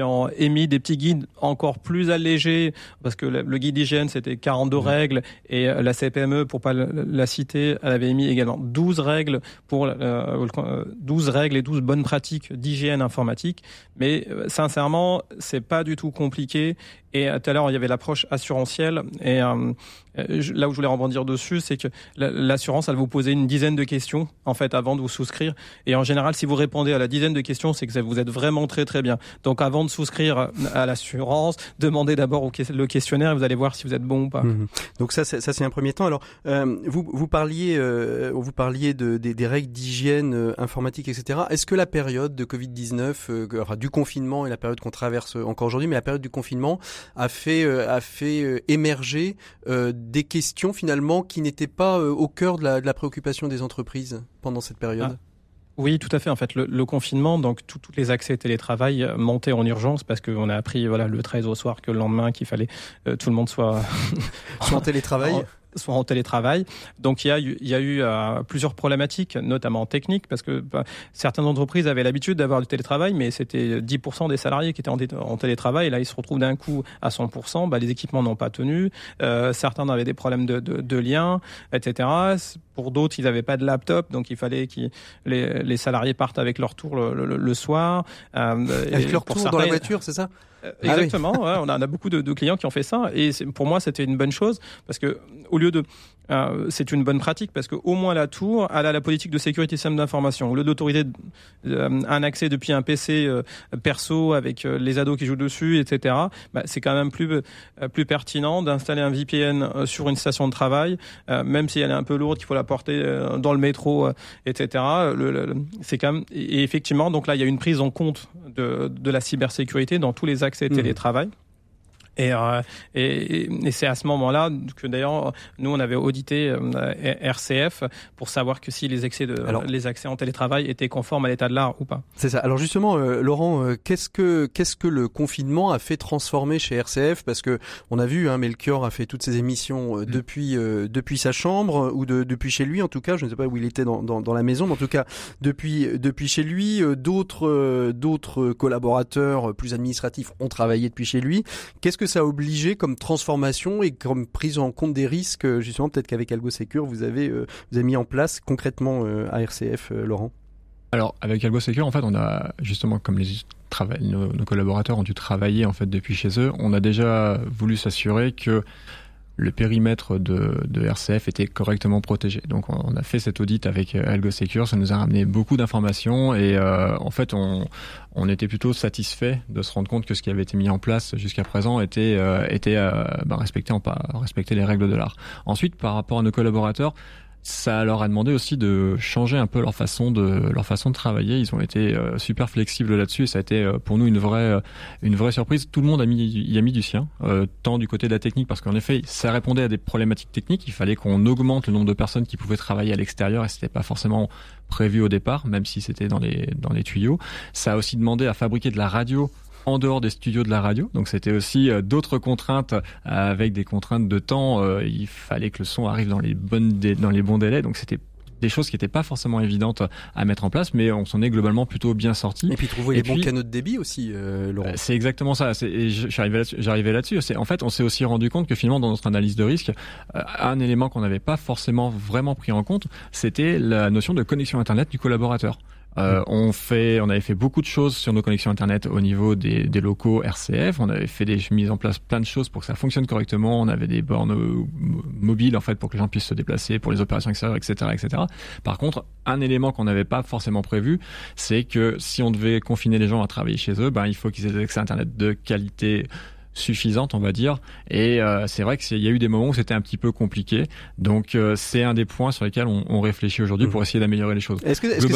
puis ont émis des petits guides encore plus allégés, parce que le, guide d'hygiène, c'était 42 mmh. règles, et la CPME, pour pas la citer, elle avait émis également 12 règles pour 12 règles et 12 bonnes pratiques d'hygiène informatique. Mais sincèrement, c'est pas du tout compliqué. Et tout à l'heure, il y avait l'approche assurantielle. Et euh, là où je voulais rebondir dessus, c'est que l'assurance, elle vous poser une dizaine de questions en fait avant de vous souscrire. Et en général, si vous répondez à la dizaine de questions, c'est que vous êtes vraiment très très bien. Donc avant de souscrire à l'assurance, demandez d'abord le questionnaire et vous allez voir si vous êtes bon ou pas. Mmh Donc ça, ça c'est un premier temps. Alors euh, vous vous parliez euh, vous parliez de, des, règles d'hygiène informatique, etc. Est-ce que la période de Covid 19, enfin du confinement et la période qu'on traverse encore aujourd'hui, mais la période du confinement a fait a fait émerger des questions finalement qui n'étaient pas euh, au cœur de la, préoccupation des entreprises pendant cette période. Ah. Oui, tout à fait. En fait, le, confinement, donc tous les accès télétravail euh, montaient en urgence parce qu'on a appris voilà le 13 au soir que le lendemain qu'il fallait euh, tout le monde soit en télétravail soit en télétravail. Donc il y a eu, il y a eu euh, plusieurs problématiques, notamment techniques, parce que bah, certaines entreprises avaient l'habitude d'avoir du télétravail, mais c'était 10% des salariés qui étaient en, télétravail, et là ils se retrouvent d'un coup à 100%, bah, les équipements n'ont pas tenu, euh, certains avaient des problèmes de, de, de lien, etc. Pour d'autres, ils n'avaient pas de laptop, donc il fallait que les, les, salariés partent avec leur tour le, le, soir. Euh, avec leur tour dans la voiture, c'est ça? Euh, ah exactement, ouais, on, a, on, a, beaucoup de, de, clients qui ont fait ça et pour moi c'était une bonne chose parce que au lieu de euh, c'est une bonne pratique parce qu'au moins la tour elle a la politique de sécurité système d'information. Au lieu d'autoriser euh, un accès depuis un PC euh, perso avec les ados qui jouent dessus etc bah, c'est quand même plus plus pertinent d'installer un VPN sur une station de travail même si elle est un peu lourde qu'il faut la porter dans le métro etc le, c'est quand même et effectivement donc là il y a une prise en compte de, de la cybersécurité dans tous les accès mmh. télétravail. euh, et, et, c'est à ce moment-là que d'ailleurs nous on avait audité euh, RCF pour savoir que si les accès de les accès en télétravail étaient conformes à l'état de l'art ou pas. C'est ça. Alors justement, euh, Laurent, qu'est-ce que qu'est-ce que le confinement a fait transformer chez RCF Parce que on a vu, hein, Melchior a fait toutes ses émissions mm. depuis depuis sa chambre ou de, depuis chez lui en tout cas. Je ne sais pas où il était dans, dans, dans la maison, mais en tout cas depuis depuis chez lui, d'autres d'autres collaborateurs plus administratifs ont travaillé depuis chez lui. Qu'est-ce que ça a obligé comme transformation et comme prise en compte des risques, euh, justement, peut-être qu'avec AlgoSecure, vous avez, euh, vous avez mis en place concrètement euh, à RCF, Laurent? Alors, avec AlgoSecure, en fait, on a justement, comme les nos, nos, collaborateurs ont dû travailler en fait depuis chez eux, on a déjà voulu s'assurer que le périmètre de, de, RCF était correctement protégé. Donc on a fait cet audit avec euh, AlgoSecure, ça nous a ramené beaucoup d'informations et euh, en fait on, on, était plutôt satisfait de se rendre compte que ce qui avait été mis en place jusqu'à présent était, euh, était bah, respecté, en, respecter les règles de l'art. Ensuite, par rapport à nos collaborateurs, ça leur a demandé aussi de changer un peu leur façon de leur façon de travailler. Ils ont été euh, super flexibles là-dessus et ça a été euh, pour nous une vraie euh, une vraie surprise. Tout le monde a mis y a mis du sien, tant du côté de la technique parce qu'en effet ça répondait à des problématiques techniques. Il fallait qu'on augmente le nombre de personnes qui pouvaient travailler à l'extérieur et c'était pas forcément prévu au départ, même si c'était dans les dans les tuyaux. Ça a aussi demandé à fabriquer de la radio en dehors des studios de la radio. Donc c'était aussi euh, d'autres contraintes euh, avec des contraintes de temps. Euh, il fallait que le son arrive dans les bonnes dans les bons délais. Donc c'était des choses qui n'étaient pas forcément évidentes à mettre en place, mais on s'en est globalement plutôt bien sorti. Et puis trouver les bons canaux de débit aussi, Laurent. C'est exactement ça. Et j'arrivais là-dessus. Là en fait, on s'est aussi rendu compte que finalement, dans notre analyse de risque, un élément qu'on n'avait pas forcément vraiment pris en compte, c'était la notion de connexion Internet du collaborateur. Euh, on fait, on avait fait beaucoup de choses sur nos connexions internet au niveau des, des, locaux RCF. On avait fait des mises en place plein de choses pour que ça fonctionne correctement. On avait des bornes euh, mobiles en fait pour que les gens puissent se déplacer pour les opérations extérieures, etc., etc. Par contre, un élément qu'on n'avait pas forcément prévu, c'est que si on devait confiner les gens à travailler chez eux, ben il faut qu'ils aient accès à internet de qualité suffisante, on va dire. Et euh, c'est vrai qu'il y a eu des moments où c'était un petit peu compliqué. Donc euh, c'est un des points sur lesquels on, on réfléchit aujourd'hui pour mmh. essayer d'améliorer les choses. Est-ce que, est -ce,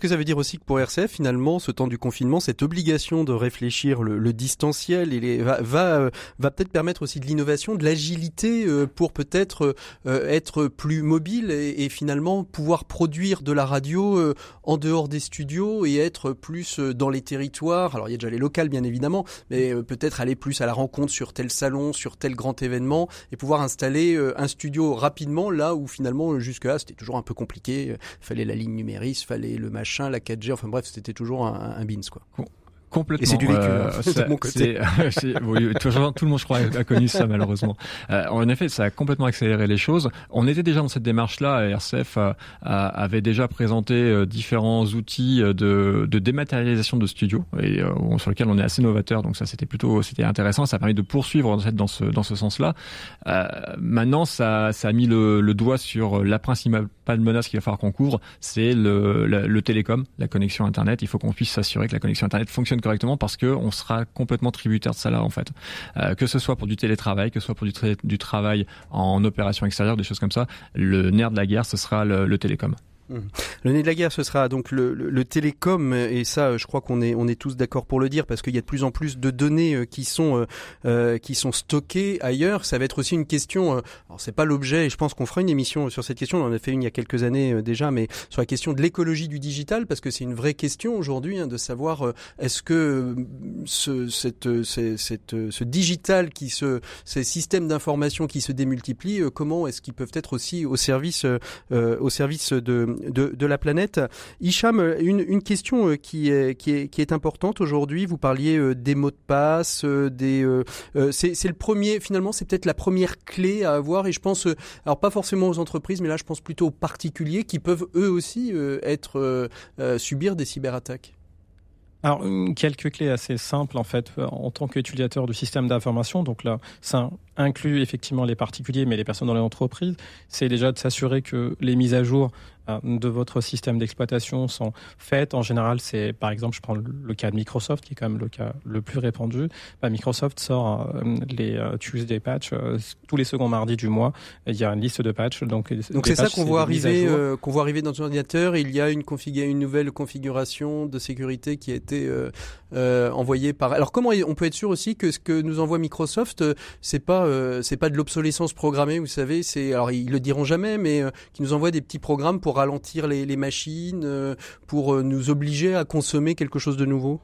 que ça, veut dire aussi que pour RCF, finalement, ce temps du confinement, cette obligation de réfléchir le, le distanciel il va, va, euh, va peut-être permettre aussi de l'innovation, de l'agilité pour peut-être être plus mobile et, et, finalement pouvoir produire de la radio en dehors des studios et être plus dans les territoires. Alors il y a déjà les locales bien évidemment, mais peut-être aller plus à la rencontre sur tel salon, sur tel grand événement, et pouvoir installer euh, un studio rapidement là où finalement jusque-là c'était toujours un peu compliqué. Il fallait la ligne numérique, fallait le machin, la 4G, enfin bref, c'était toujours un, un, bins quoi. Complètement. Et c'est du vécu, Euh, de mon côté. c'est- c'est- oui, tout, tout le monde, je crois, a connu ça malheureusement. Euh, en effet, ça a complètement accéléré les choses. On était déjà dans cette démarche-là. RCF a- a- avait déjà présenté euh, différents outils euh, de, de dématérialisation de studio et euh, sur lesquels on est assez novateur. Donc ça, c'était plutôt, c'était intéressant. Ça a permis de poursuivre en fait, dans ce dans ce sens-là. Euh, maintenant, ça, ça a mis le, le doigt sur la principale menace qu'il va falloir qu'on couvre, c'est le, le, le télécom, la connexion Internet. Il faut qu'on puisse s'assurer que la connexion Internet fonctionne correctement parce que on sera complètement tributaire de ça là en fait. Euh, que ce soit pour du télétravail, que ce soit pour du, tra- du travail en opération extérieure, des choses comme ça, le nerf de la guerre, ce sera le télécom. Le nez de la guerre, ce sera donc le, le, le télécom, et ça, je crois qu'on est, on est tous d'accord pour le dire, parce qu'il y a de plus en plus de données euh, qui sont, euh, euh, qui sont stockées ailleurs. Ça va être aussi une question. Euh, alors, c'est pas l'objet, et je pense qu'on fera une émission sur cette question. On en a fait une il y a quelques années euh, déjà, mais sur la question de l'écologie du digital, parce que c'est une vraie question aujourd'hui hein, de savoir euh, est-ce que euh, ce, cette, euh, cette, euh, ce digital qui se, ces systèmes d'information qui se démultiplient, euh, comment est-ce qu'ils peuvent être aussi au service, euh, euh, au service de, de, la planète. Hicham, une, question euh, qui est, qui est, qui est importante aujourd'hui. Vous parliez euh, des mots de passe, euh, des, c'est le premier, finalement, c'est peut-être la première clé à avoir. Et je pense, alors pas forcément aux entreprises, mais là, je pense plutôt aux particuliers qui peuvent eux aussi être subir des cyberattaques. Alors, quelques clés assez simples, en fait, en tant qu'utilisateur du système d'information. Donc là, ça inclut effectivement les particuliers, mais les personnes dans les entreprises. C'est déjà de s'assurer que les mises à jour de votre système d'exploitation sont faites. En général, c'est, par exemple, je prends le- cas de Microsoft, qui est quand même le cas le plus répandu. Bah, Microsoft sort euh, les euh, Tuesday patch euh, tous les seconds mardis du mois. Il y a une liste de patchs. Donc, Donc c'est ça qu'on voit arriver, euh, qu'on voit arriver dans un ordinateur. Il y a une, config- une nouvelle configuration de sécurité qui a été euh, euh, envoyée par. Alors comment on peut être sûr aussi que ce que nous envoie Microsoft, euh, c'est pas euh, c'est pas de l'obsolescence programmée, vous savez. C'est alors ils le diront jamais, mais euh, qui nous envoie des petits programmes pour ralentir les, les machines, euh, pour euh, nous obliger à consommer quelque chose de nouveau?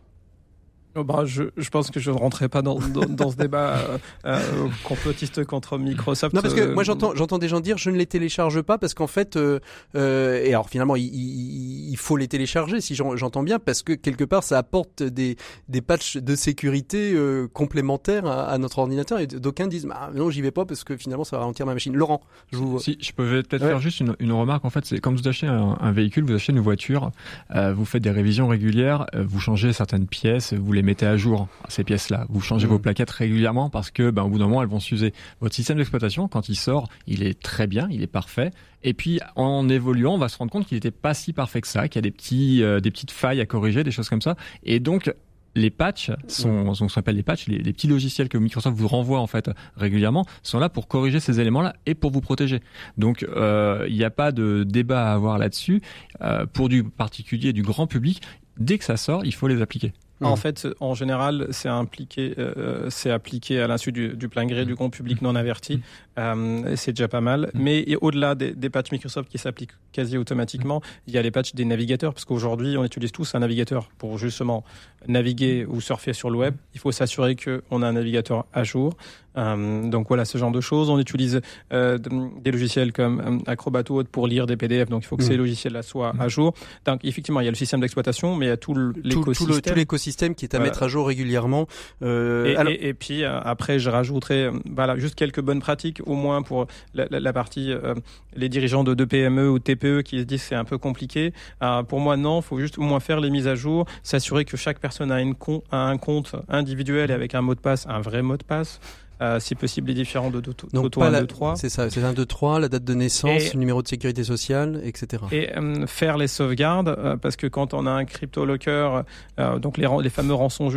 Oh, bah, je, je pense que je ne rentrerai pas dans, dans, dans ce débat euh, euh, complotiste contre Microsoft. Non, parce que Euh, moi j'entends j'entends des gens dire je ne les télécharge pas parce qu'en fait euh, euh, et alors finalement il, il, il faut les télécharger si j'en- j'entends bien parce que quelque part ça apporte des des patchs de sécurité euh, complémentaires à, à notre ordinateur et d'aucuns disent bah, non j'y vais pas parce que finalement ça va ralentir ma machine. Laurent, je vous Si je peux peut-être Ouais. faire juste une, une remarque, en fait, c'est quand vous achetez un, un véhicule, vous achetez une voiture, euh, vous faites des révisions régulières, euh, vous changez certaines pièces, vous les mettez à jour ces pièces-là, vous changez Mhm. vos plaquettes régulièrement parce que, ben, au bout d'un moment, elles vont s'user. Votre système d'exploitation, quand il sort, il est très bien, il est parfait. Et puis, en évoluant, on va se rendre compte qu'il n'était pas si parfait que ça, qu'il y a des petits, euh, des petites failles à corriger, des choses comme ça. Et donc, les patchs sont, ce qu'on appelle les patchs, les, les petits logiciels que Microsoft vous renvoie en fait régulièrement, sont là pour corriger ces éléments-là et pour vous protéger. Donc euh, il n'y a pas de débat à avoir là-dessus. Euh, pour du particulier, du grand public, dès que ça sort, il faut les appliquer. En fait, en général, c'est impliqué, euh, c'est appliqué à l'insu du, du plein gré du grand public non averti. Euh, c'est déjà pas mal. Mais et au-delà des, des patchs Microsoft qui s'appliquent quasi automatiquement, il y a les patchs des navigateurs, parce qu'aujourd'hui, on utilise tous un navigateur pour justement naviguer ou surfer sur le web. Il faut s'assurer qu'on a un navigateur à jour. Euh, donc voilà, ce genre de choses. On utilise euh, des logiciels comme Acrobat ou autre pour lire des PDF. Donc il faut que Mm. ces logiciels-là soient à jour. Donc effectivement, il y a le système d'exploitation, mais il y a tout l'écosystème. tout l'écosystème qui est à Voilà. mettre à jour régulièrement. Et, alors- et- et puis après, je rajouterai voilà, juste quelques bonnes pratiques, au moins pour la, partie euh, les dirigeants de, de PME ou TPE qui se disent c'est un peu compliqué. Euh, pour moi, non, il faut juste au moins faire les mises à jour, s'assurer que chaque personne a, une a un compte individuel et avec un mot de passe, un vrai mot de passe. Euh, si possible, les différents de donc pas 1, la- 2, 3. c'est ça, c'est un 2 3, la date de naissance, Et- le numéro de sécurité sociale, etc. et euh, faire les sauvegardes euh, parce que quand on a un crypto locker euh, donc les, fameux rançons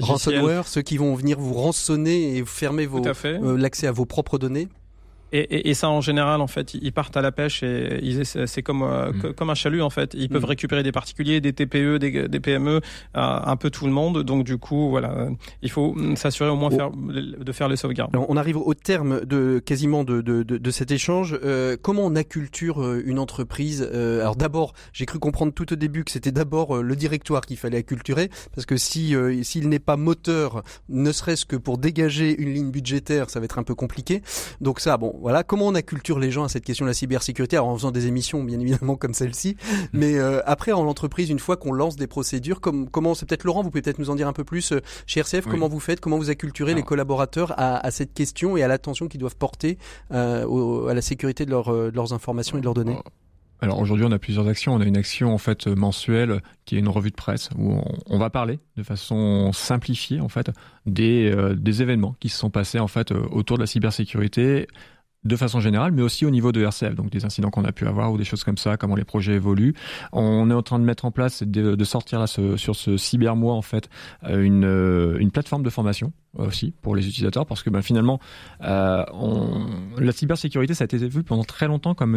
Ransomware, ceux qui vont venir vous rançonner et fermer l'accès à vos propres données. Et, et, et ça, en général, en fait, ils partent à la pêche et ils c'est comme euh, Mm. co- comme un chalut, en fait. Ils peuvent Mm. récupérer des particuliers, des TPE, des, des PME, euh, un peu tout le monde. Donc, du coup, voilà, il faut mm, s'assurer au moins Oh. faire, de faire les sauvegardes. On arrive au terme de quasiment de, de, de, de cet échange. Euh, comment on acculture euh, une entreprise Euh, Alors d'abord, j'ai cru comprendre tout au début que c'était d'abord le directoire qu'il fallait acculturer, parce que si s'il n'est pas moteur, ne serait-ce que pour dégager une ligne budgétaire, ça va être un peu compliqué. Donc ça, bon, voilà, comment on acculture les gens à cette question de la cybersécurité Alors, en faisant des émissions, bien évidemment, comme celle-ci, mais euh, après, en l'entreprise, une fois qu'on lance des procédures, comme, comment, c'est peut-être Laurent, vous pouvez peut-être nous en dire un peu plus euh, chez RCF, comment vous faites, comment vous acculturez les collaborateurs à, à, cette question et à l'attention qu'ils doivent porter euh, à la sécurité de, leur, de leurs informations et de leurs données? Alors aujourd'hui, on a plusieurs actions. On a une action en fait mensuelle qui est une revue de presse où on, on va parler de façon simplifiée en fait des, euh, des événements qui se sont passés en fait autour de la cybersécurité de façon générale, mais aussi au niveau de RCF, donc des incidents qu'on a pu avoir ou des choses comme ça, comment les projets évoluent. On est en train de mettre en place, de, de sortir ce, sur ce cybermois en fait euh, une, euh, une plateforme de formation aussi pour les utilisateurs parce que ben, finalement euh, la cybersécurité ça a été vu pendant très longtemps comme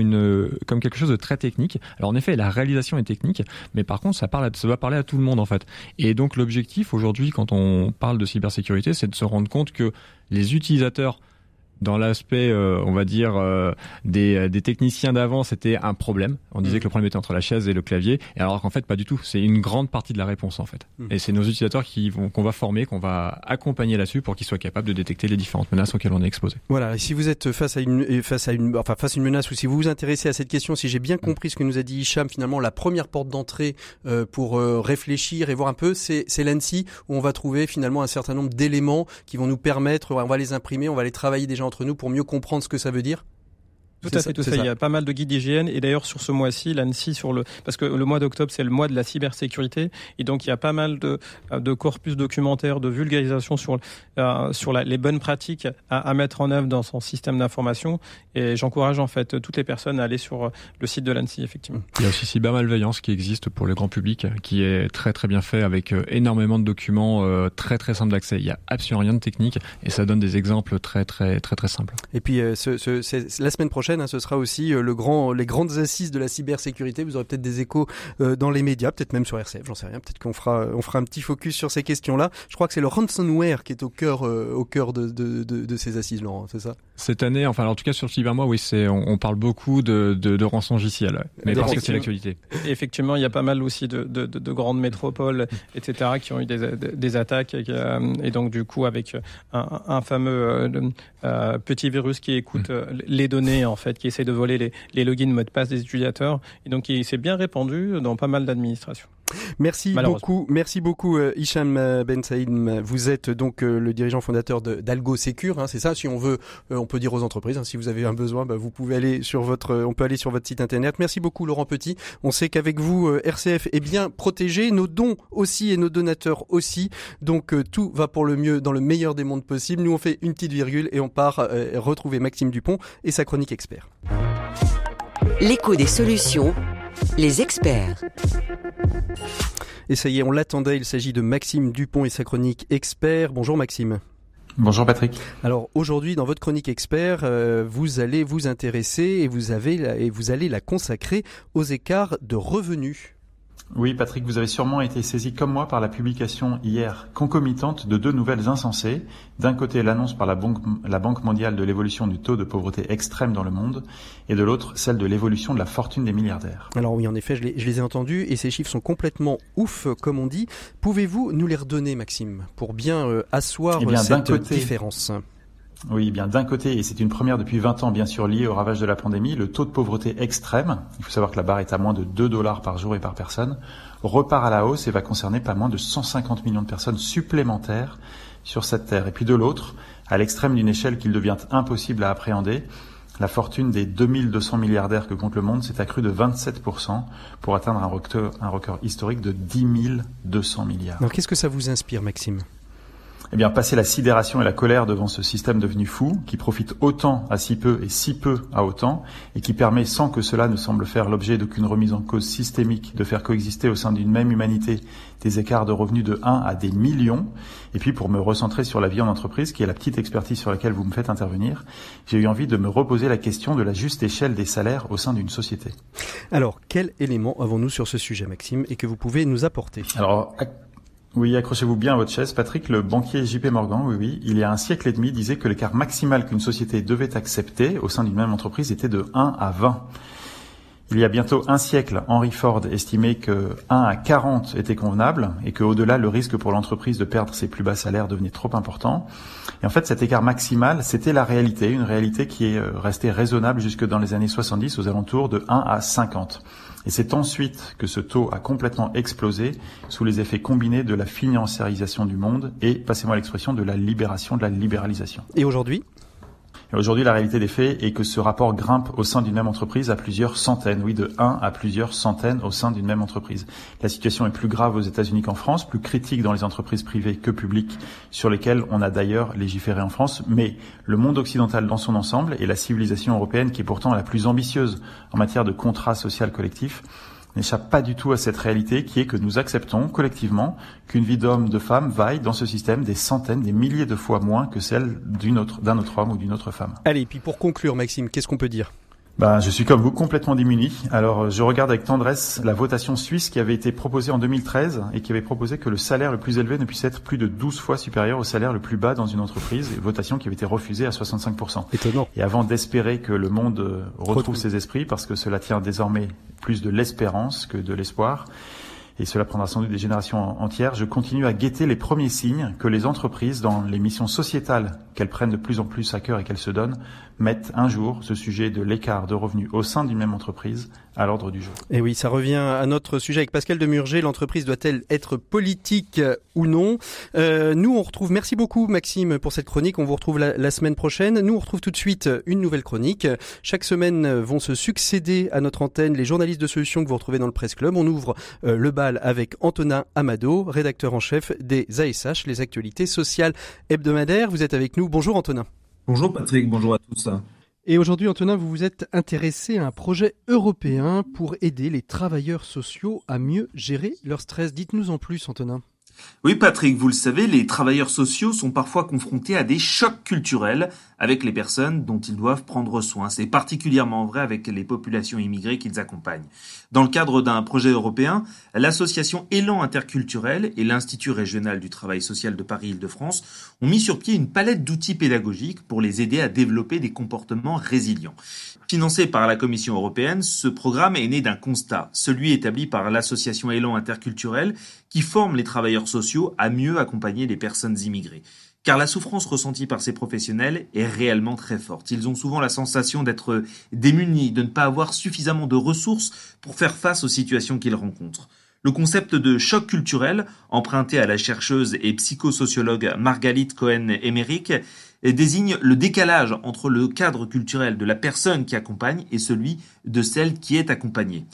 quelque chose de très technique alors en effet la réalisation est technique mais par contre ça parle ça va parler à tout le monde en fait et donc l'objectif aujourd'hui quand on parle de cybersécurité c'est de se rendre compte que les utilisateurs dans l'aspect, euh, on va dire, euh, des, euh, des, techniciens d'avant, c'était un problème. On disait mm. que le problème était entre la chaise et le clavier, et alors qu'en fait, pas du tout. C'est une grande partie de la réponse, en fait. Mm. Et c'est nos utilisateurs qui vont, qu'on va former, qu'on va accompagner là-dessus pour qu'ils soient capables de détecter les différentes menaces auxquelles on est exposé. Voilà. Et si vous êtes face à une, face à une, enfin, face à une menace, ou si vous vous intéressez à cette question, si j'ai bien compris ce que nous a dit Hicham, finalement, la première porte d'entrée euh, pour réfléchir et voir un peu, c'est, c'est l'ANSI, où on va trouver finalement un certain nombre d'éléments qui vont nous permettre, on va les imprimer, on va les travailler déjà entre nous pour mieux comprendre ce que ça veut dire tout à fait, tout ça. Il y a pas mal de guides d'hygiène et d'ailleurs sur ce mois-ci, l'ANSI sur le parce que le mois d'octobre c'est le mois de la cybersécurité et donc il y a pas mal de, de corpus documentaires, de vulgarisation sur euh, sur la, les bonnes pratiques à, à, mettre en œuvre dans son système d'information et j'encourage en fait toutes les personnes à aller sur le site de l'ANSI effectivement. Il y a aussi cybermalveillance qui existe pour le grand public, qui est très très bien fait avec euh, énormément de documents euh, très très simples d'accès. Il y a absolument rien de technique et ça donne des exemples très très très très simples. Et puis ce, ce, la semaine prochaine Hein, ce sera aussi euh, le grand, les grandes assises de la cybersécurité. Vous aurez peut-être des échos euh, dans les médias, peut-être même sur RCF, j'en sais rien. Peut-être qu'on fera, on fera un petit focus sur ces questions-là. Je crois que c'est le ransomware qui est au cœur, euh, au cœur de, de, de, de, ces assises, Laurent, c'est ça? Cette année, enfin, en tout cas sur le cybermois, oui, c'est, on, parle beaucoup de, de, de rançon JCL, mais parce que c'est l'actualité. Effectivement, il y a pas mal aussi de, de, de, grandes métropoles, etc., qui ont eu des, des attaques et, et, donc du coup avec un, un fameux euh, petit virus qui écoute mm. les données en fait, qui essaie de voler les, les logins mot de passe des utilisateurs. Et donc, il s'est bien répandu dans pas mal d'administrations. Merci beaucoup, merci beaucoup euh, Hicham euh, Ben Saïd. Vous êtes donc euh, le dirigeant fondateur d'Algo Secure, hein, c'est ça. Si on veut, on peut dire aux entreprises, hein, si vous avez un besoin, bah, vous pouvez aller sur votre, on peut aller sur votre site internet. Merci beaucoup Laurent Petit. On sait qu'avec vous, RCF est bien protégé, nos dons aussi et nos donateurs aussi. Donc tout va pour le mieux dans le meilleur des mondes possibles. Nous on fait une petite virgule et on part retrouver Maxime Dupont et sa chronique L'écho des solutions, les experts. Et ça y est, on l'attendait, il s'agit de Maxime Dupont et sa chronique expert. Bonjour Maxime. Bonjour Patrick. Alors aujourd'hui, dans votre chronique expert, euh, vous allez vous intéresser et vous, avez et vous allez la consacrer aux écarts de revenus. Oui, Patrick, vous avez sûrement été saisi comme moi par la publication hier concomitante de deux nouvelles insensées. D'un côté, l'annonce par la Banque, la Banque mondiale de l'évolution du taux de pauvreté extrême dans le monde, et de l'autre, celle de l'évolution de la fortune des milliardaires. Alors oui, en effet, je les, je les ai entendus, et ces chiffres sont complètement ouf, comme on dit. Pouvez-vous nous les redonner, Maxime, pour bien euh, asseoir eh bien, cette côté, différence? Oui, bien d'un côté, et c'est une première depuis 20 ans bien sûr liée au ravage de la pandémie, le taux de pauvreté extrême, il faut savoir que la barre est à moins de 2 dollars par jour et par personne, repart à la hausse et va concerner pas moins de 150 millions de personnes supplémentaires sur cette terre. Et puis de l'autre, à l'extrême d'une échelle qu'il devient impossible à appréhender, la fortune des 2200 milliardaires que compte le monde s'est accrue de 27% pour atteindre un record, un record historique de 10 200 milliards. Alors qu'est-ce que ça vous inspire, Maxime? Eh bien, passer la sidération et la colère devant ce système devenu fou, qui profite autant à si peu et si peu à autant, et qui permet, sans que cela ne semble faire l'objet d'aucune remise en cause systémique, de faire coexister au sein d'une même humanité des écarts de revenus de 1 à des millions. Et puis, pour me recentrer sur la vie en entreprise, qui est la petite expertise sur laquelle vous me faites intervenir, j'ai eu envie de me reposer la question de la juste échelle des salaires au sein d'une société. Alors, quel élément avons-nous sur ce sujet, Maxime, et que vous pouvez nous apporter? Alors, oui, accrochez-vous bien à votre chaise, Patrick. Le banquier JP Morgan, oui, oui, il y a un siècle et demi, disait que l'écart maximal qu'une société devait accepter au sein d'une même entreprise était de 1 à 20. Il y a bientôt un siècle, Henry Ford estimait que 1 à 40 était convenable et qu'au-delà, le risque pour l'entreprise de perdre ses plus bas salaires devenait trop important. Et en fait, cet écart maximal, c'était la réalité, une réalité qui est euh, restée raisonnable jusque dans les années 70, aux alentours de 1 à 50. Et c'est ensuite que ce taux a complètement explosé sous les effets combinés de la financiarisation du monde et, passez-moi l'expression, de la libération, de la libéralisation. Et aujourd'hui Aujourd'hui, la réalité des faits est que ce rapport grimpe au sein d'une même entreprise à plusieurs centaines, oui, de 1 à plusieurs centaines au sein d'une même entreprise. La situation est plus grave aux États-Unis qu'en France, plus critique dans les entreprises privées que publiques, sur lesquelles on a d'ailleurs légiféré en France, mais le monde occidental dans son ensemble et la civilisation européenne, qui est pourtant la plus ambitieuse en matière de contrat social collectif, n'échappe pas du tout à cette réalité qui est que nous acceptons collectivement qu'une vie d'homme, de femme vaille dans ce système des centaines, des milliers de fois moins que celle d'un autre, autre homme ou d'une autre femme. Allez, puis pour conclure, Maxime, qu'est-ce qu'on peut dire? Ben, je suis comme vous complètement démuni. Alors, je regarde avec tendresse la votation suisse qui avait été proposée en 2013 et qui avait proposé que le salaire le plus élevé ne puisse être plus de 12 fois supérieur au salaire le plus bas dans une entreprise. votation qui avait été refusée à 65%. Étonnant. Et avant d'espérer que le monde retrouve, retrouve ses esprits, parce que cela tient désormais plus de l'espérance que de l'espoir, et cela prendra sans doute des générations entières, je continue à guetter les premiers signes que les entreprises, dans les missions sociétales qu'elles prennent de plus en plus à cœur et qu'elles se donnent, mettent un jour ce sujet de l'écart de revenus au sein d'une même entreprise à l'ordre du jour. Et oui, ça revient à notre sujet avec Pascal Demurger. L'entreprise doit-elle être politique ou non? Euh, Nous, on retrouve. Merci beaucoup, Maxime, pour cette chronique. On vous retrouve la, semaine prochaine. Nous, on retrouve tout de suite une nouvelle chronique. Chaque semaine vont se succéder à notre antenne les journalistes de solutions que vous retrouvez dans le Presse Club. On ouvre euh, le bal avec Antonin Amado, rédacteur en chef des ASH, les actualités sociales hebdomadaires. Vous êtes avec nous. Bonjour, Antonin. Bonjour, Patrick. Bonjour à tous. Et aujourd'hui, Antonin, vous vous êtes intéressé à un projet européen pour aider les travailleurs sociaux à mieux gérer leur stress. Dites-nous en plus, Antonin. Oui, Patrick, vous le savez, les travailleurs sociaux sont parfois confrontés à des chocs culturels avec les personnes dont ils doivent prendre soin. C'est particulièrement vrai avec les populations immigrées qu'ils accompagnent. Dans le cadre d'un projet européen, l'association Élan interculturel et l'Institut régional du travail social de Paris-Île-de-France ont mis sur pied une palette d'outils pédagogiques pour les aider à développer des comportements résilients. Financé par la Commission européenne, ce programme est né d'un constat, celui établi par l'association Élan interculturel qui forme les travailleurs sociaux à mieux accompagner les personnes immigrées. Car la souffrance ressentie par ces professionnels est réellement très forte. Ils ont souvent la sensation d'être démunis, de ne pas avoir suffisamment de ressources pour faire face aux situations qu'ils rencontrent. Le concept de choc culturel, emprunté à la chercheuse et psychosociologue Margalit Cohen-Emerick, désigne le décalage entre le cadre culturel de la personne qui accompagne et celui de celle qui est accompagnée.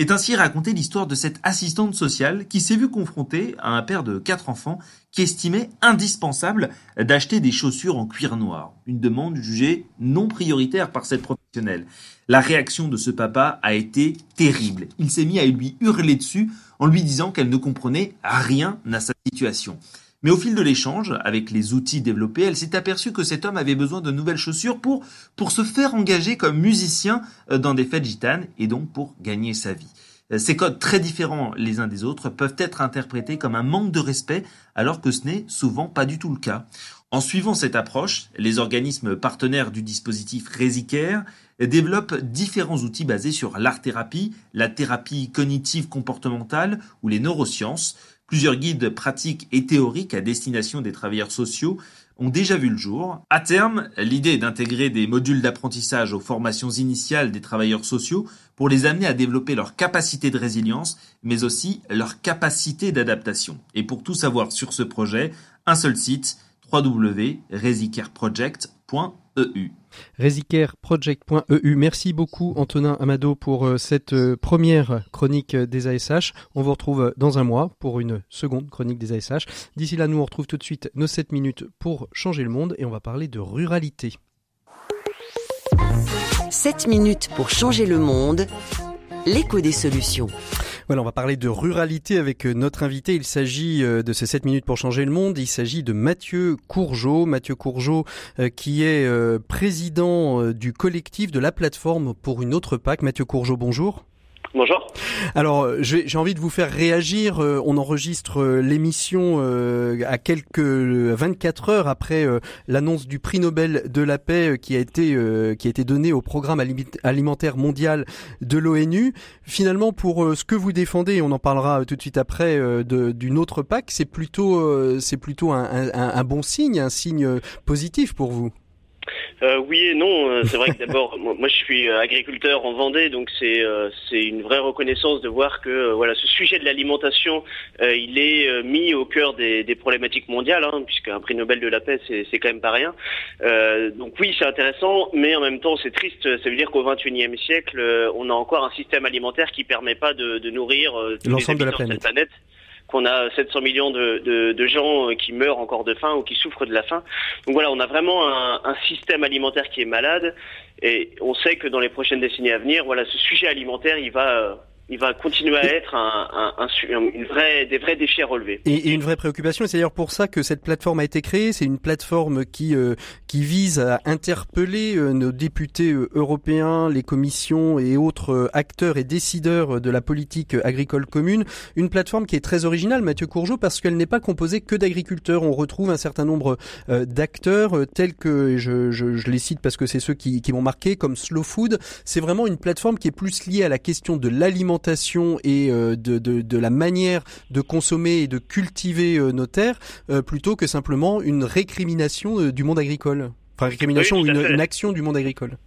Est ainsi racontée l'histoire de cette assistante sociale qui s'est vue confrontée à un père de quatre enfants qui estimait indispensable d'acheter des chaussures en cuir noir, une demande jugée non prioritaire par cette professionnelle. La réaction de ce papa a été terrible. Il s'est mis à lui hurler dessus en lui disant qu'elle ne comprenait rien à sa situation. Mais au fil de l'échange, avec les outils développés, elle s'est aperçue que cet homme avait besoin de nouvelles chaussures pour, pour se faire engager comme musicien euh, dans des fêtes gitanes et donc pour gagner sa vie. Euh, ces codes très différents les uns des autres peuvent être interprétés comme un manque de respect alors que ce n'est souvent pas du tout le cas. En suivant cette approche, les organismes partenaires du dispositif Resicare développent différents outils basés sur l'art-thérapie, la thérapie cognitive comportementale ou les neurosciences Plusieurs guides pratiques et théoriques à destination des travailleurs sociaux ont déjà vu le jour. À terme, l'idée d'intégrer des modules d'apprentissage aux formations initiales des travailleurs sociaux pour les amener à développer leur capacité de résilience, mais aussi leur capacité d'adaptation. Et pour tout savoir sur ce projet, un seul site, www.resicareproject.eu. Resicareproject.eu. Merci beaucoup Antonin Amado pour euh, cette euh, première chronique des ASH. On vous retrouve dans un mois pour une seconde chronique des ASH. D'ici là, nous on retrouve tout de suite nos 7 minutes pour changer le monde et on va parler de ruralité. 7 minutes pour changer le monde. L'écho des solutions. Voilà, on va parler de ruralité avec euh, notre invité. Il s'agit euh, de ces 7 minutes pour changer le monde. Il s'agit de Mathieu Courgeot. Mathieu Courgeot euh, qui est président du collectif de la plateforme pour une autre PAC. Mathieu Courgeot, bonjour. Bonjour. Alors, euh, j'ai envie de vous faire réagir. Euh, on enregistre euh, l'émission à quelques 24 heures après l'annonce du prix Nobel de la paix qui a été qui a été donné au programme alimentaire mondial de l'ONU. Finalement, pour ce que vous défendez, on en parlera tout de suite après d'une autre PAC, c'est plutôt c'est plutôt un, un bon signe, un signe positif pour vous. Euh, oui et non. Euh, c'est vrai que d'abord, moi, je suis euh, agriculteur en Vendée, donc c'est c'est une vraie reconnaissance de voir que voilà ce sujet de l'alimentation, il est mis au cœur des, des problématiques mondiales, hein, puisqu'un prix Nobel de la paix, c'est c'est quand même pas rien. donc oui, c'est intéressant, mais en même temps, c'est triste. Ça veut dire qu'au XXIe siècle, on a encore un système alimentaire qui permet pas de, de nourrir l'ensemble de la planète qu'on a 700 millions de, de, gens euh, qui meurent encore de faim ou qui souffrent de la faim. Donc voilà, on a vraiment un, un système alimentaire qui est malade et on sait que dans les prochaines décennies à venir, voilà, ce sujet alimentaire, il va euh, il va continuer à être un, un, une vraie, des vrais défis à relever. Et, et une vraie préoccupation. C'est d'ailleurs pour ça que cette plateforme a été créée. C'est une plateforme qui euh, qui vise à interpeller euh, nos députés euh, européens, les commissions et autres acteurs et décideurs de la politique agricole commune. Une plateforme qui est très originale, Mathieu Courgeot, parce qu'elle n'est pas composée que d'agriculteurs. On retrouve un certain nombre d'acteurs tels que je, je, je, les cite parce que c'est ceux qui, qui m'ont marqué, comme Slow Food. C'est vraiment une plateforme qui est plus liée à la question de l'alimentation et euh, de, de, de, la manière de consommer et de cultiver euh, nos terres, euh, plutôt que simplement une récrimination du monde agricole. Enfin, récrimination ou une, une, action du monde agricole.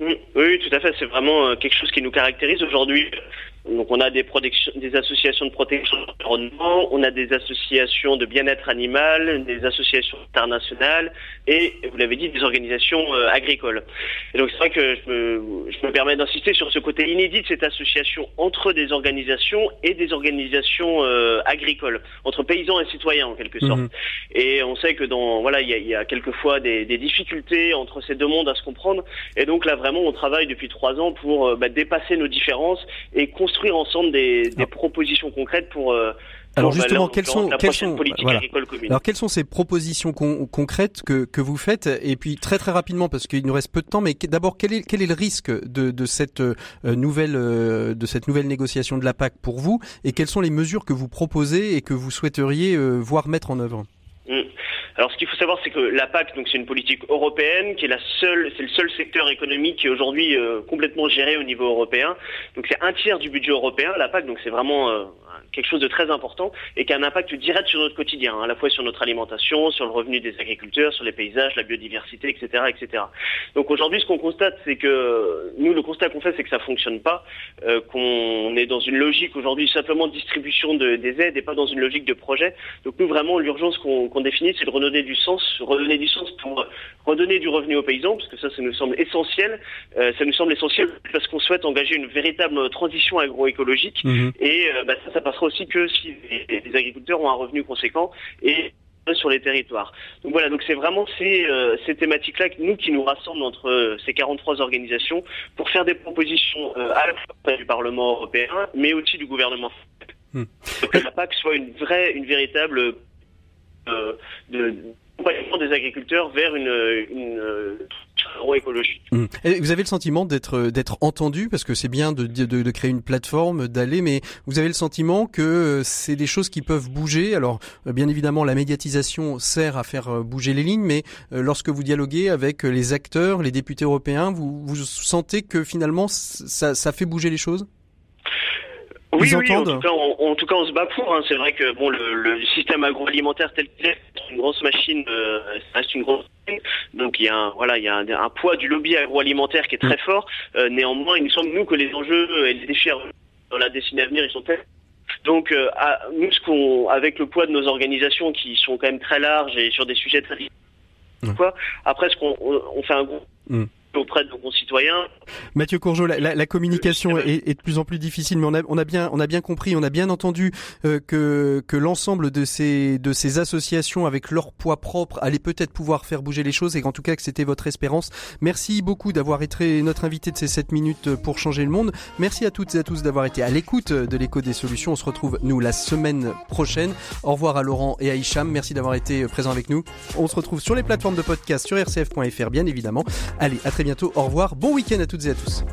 Oui, oui, tout à fait. C'est vraiment quelque chose qui nous caractérise aujourd'hui. Donc on a des, des associations de protection de l'environnement, on a des associations de bien-être animal, des associations internationales et, vous l'avez dit, des organisations euh, agricoles. Et donc c'est vrai que je me, je me permets d'insister sur ce côté inédit de cette association entre des organisations et des organisations euh, agricoles, entre paysans et citoyens en quelque sorte. Mhm. Et on sait que dans voilà il y a, y a, quelquefois des, des, difficultés entre ces deux mondes à se comprendre. Et donc là vraiment on travaille depuis trois ans pour euh, bah, dépasser nos différences et construire ensemble des, des propositions concrètes pour euh, alors justement, quelles sont, quelles sont, voilà. Alors quelles sont ces propositions concrètes que, que vous faites Et puis très très rapidement, parce qu'il nous reste peu de temps, mais d'abord quel est, quel est le risque de, de cette euh, nouvelle euh, de cette nouvelle négociation de la PAC pour vous Et quelles sont les mesures que vous proposez et que vous souhaiteriez voir mettre en œuvre mmh. Alors, ce qu'il faut savoir, c'est que la PAC, donc c'est une politique européenne, qui est la seule, c'est le seul secteur économique qui est aujourd'hui euh, complètement géré au niveau européen. Donc, c'est un tiers du budget européen, la PAC. Donc, c'est vraiment euh, quelque chose de très important et qui a un impact direct sur notre quotidien, hein, à la fois sur notre alimentation, sur le revenu des agriculteurs, sur les paysages, la biodiversité, etc., etc. Donc, aujourd'hui, ce qu'on constate, c'est que nous, le constat qu'on fait, c'est que ça fonctionne pas, euh, qu'on est dans une logique aujourd'hui simplement de distribution de, des aides et pas dans une logique de projet. Donc, nous, vraiment, l'urgence qu'on définit, c'est de redonner du sens, redonner du sens pour redonner du revenu aux paysans, parce que ça, ça nous semble essentiel. Euh, ça nous semble essentiel parce qu'on souhaite engager une véritable transition agroécologique. Mhm. Et euh, bah, ça, ça passera aussi que si les, agriculteurs ont un revenu conséquent et sur les territoires. Donc voilà, donc c'est vraiment ces, euh, ces thématiques-là nous qui nous rassemblent entre ces 43 organisations pour faire des propositions à la fois du Parlement européen, mais aussi du gouvernement. Hmm. Que la PAC soit une vraie, une véritable euh, de des agriculteurs vers une, une euh. Hum. Vous avez le sentiment d'être d'être entendu parce que c'est bien de, de, de, créer une plateforme, d'aller, mais vous avez le sentiment que euh, c'est des choses qui peuvent bouger? Alors bien évidemment, la médiatisation sert à faire bouger les lignes, mais lorsque vous dialoguez avec les acteurs, les députés européens, vous, vous sentez que finalement ça, ça fait bouger les choses? Oui, oui, en tout, cas, on, en tout cas, on se bat pour. Hein. C'est vrai que bon, le, le système agroalimentaire tel qu'il est, c'est une grosse machine, euh, ça reste une grosse donc il y a un, voilà, il y a un, poids du lobby agroalimentaire qui est très mm. fort. Euh, néanmoins, il nous semble nous que les enjeux et les défis dans la décennie à venir, ils sont tels. Donc, euh, à, nous, ce qu'on, avec le poids de nos organisations qui sont quand même très larges et sur des sujets très mm. quoi. Après, ce qu'on on, fait un groupe. Mm auprès de nos concitoyens. Mathieu Courgeot, la, la, la communication est, est, de plus en plus difficile, mais on a, on a bien, on a bien compris, on a bien entendu euh, que, que l'ensemble de ces, de ces associations avec leur poids propre allaient peut-être pouvoir faire bouger les choses et qu'en tout cas que c'était votre espérance. Merci beaucoup d'avoir été notre invité de ces 7 minutes pour changer le monde. Merci à toutes et à tous d'avoir été à l'écoute de l'écho des solutions. On se retrouve nous la semaine prochaine. Au revoir à Laurent et à Hicham. Merci d'avoir été présents avec nous. On se retrouve sur les plateformes de podcast sur rcf.fr bien évidemment. Allez, à bientôt. Au revoir. Bon week-end à toutes et à tous.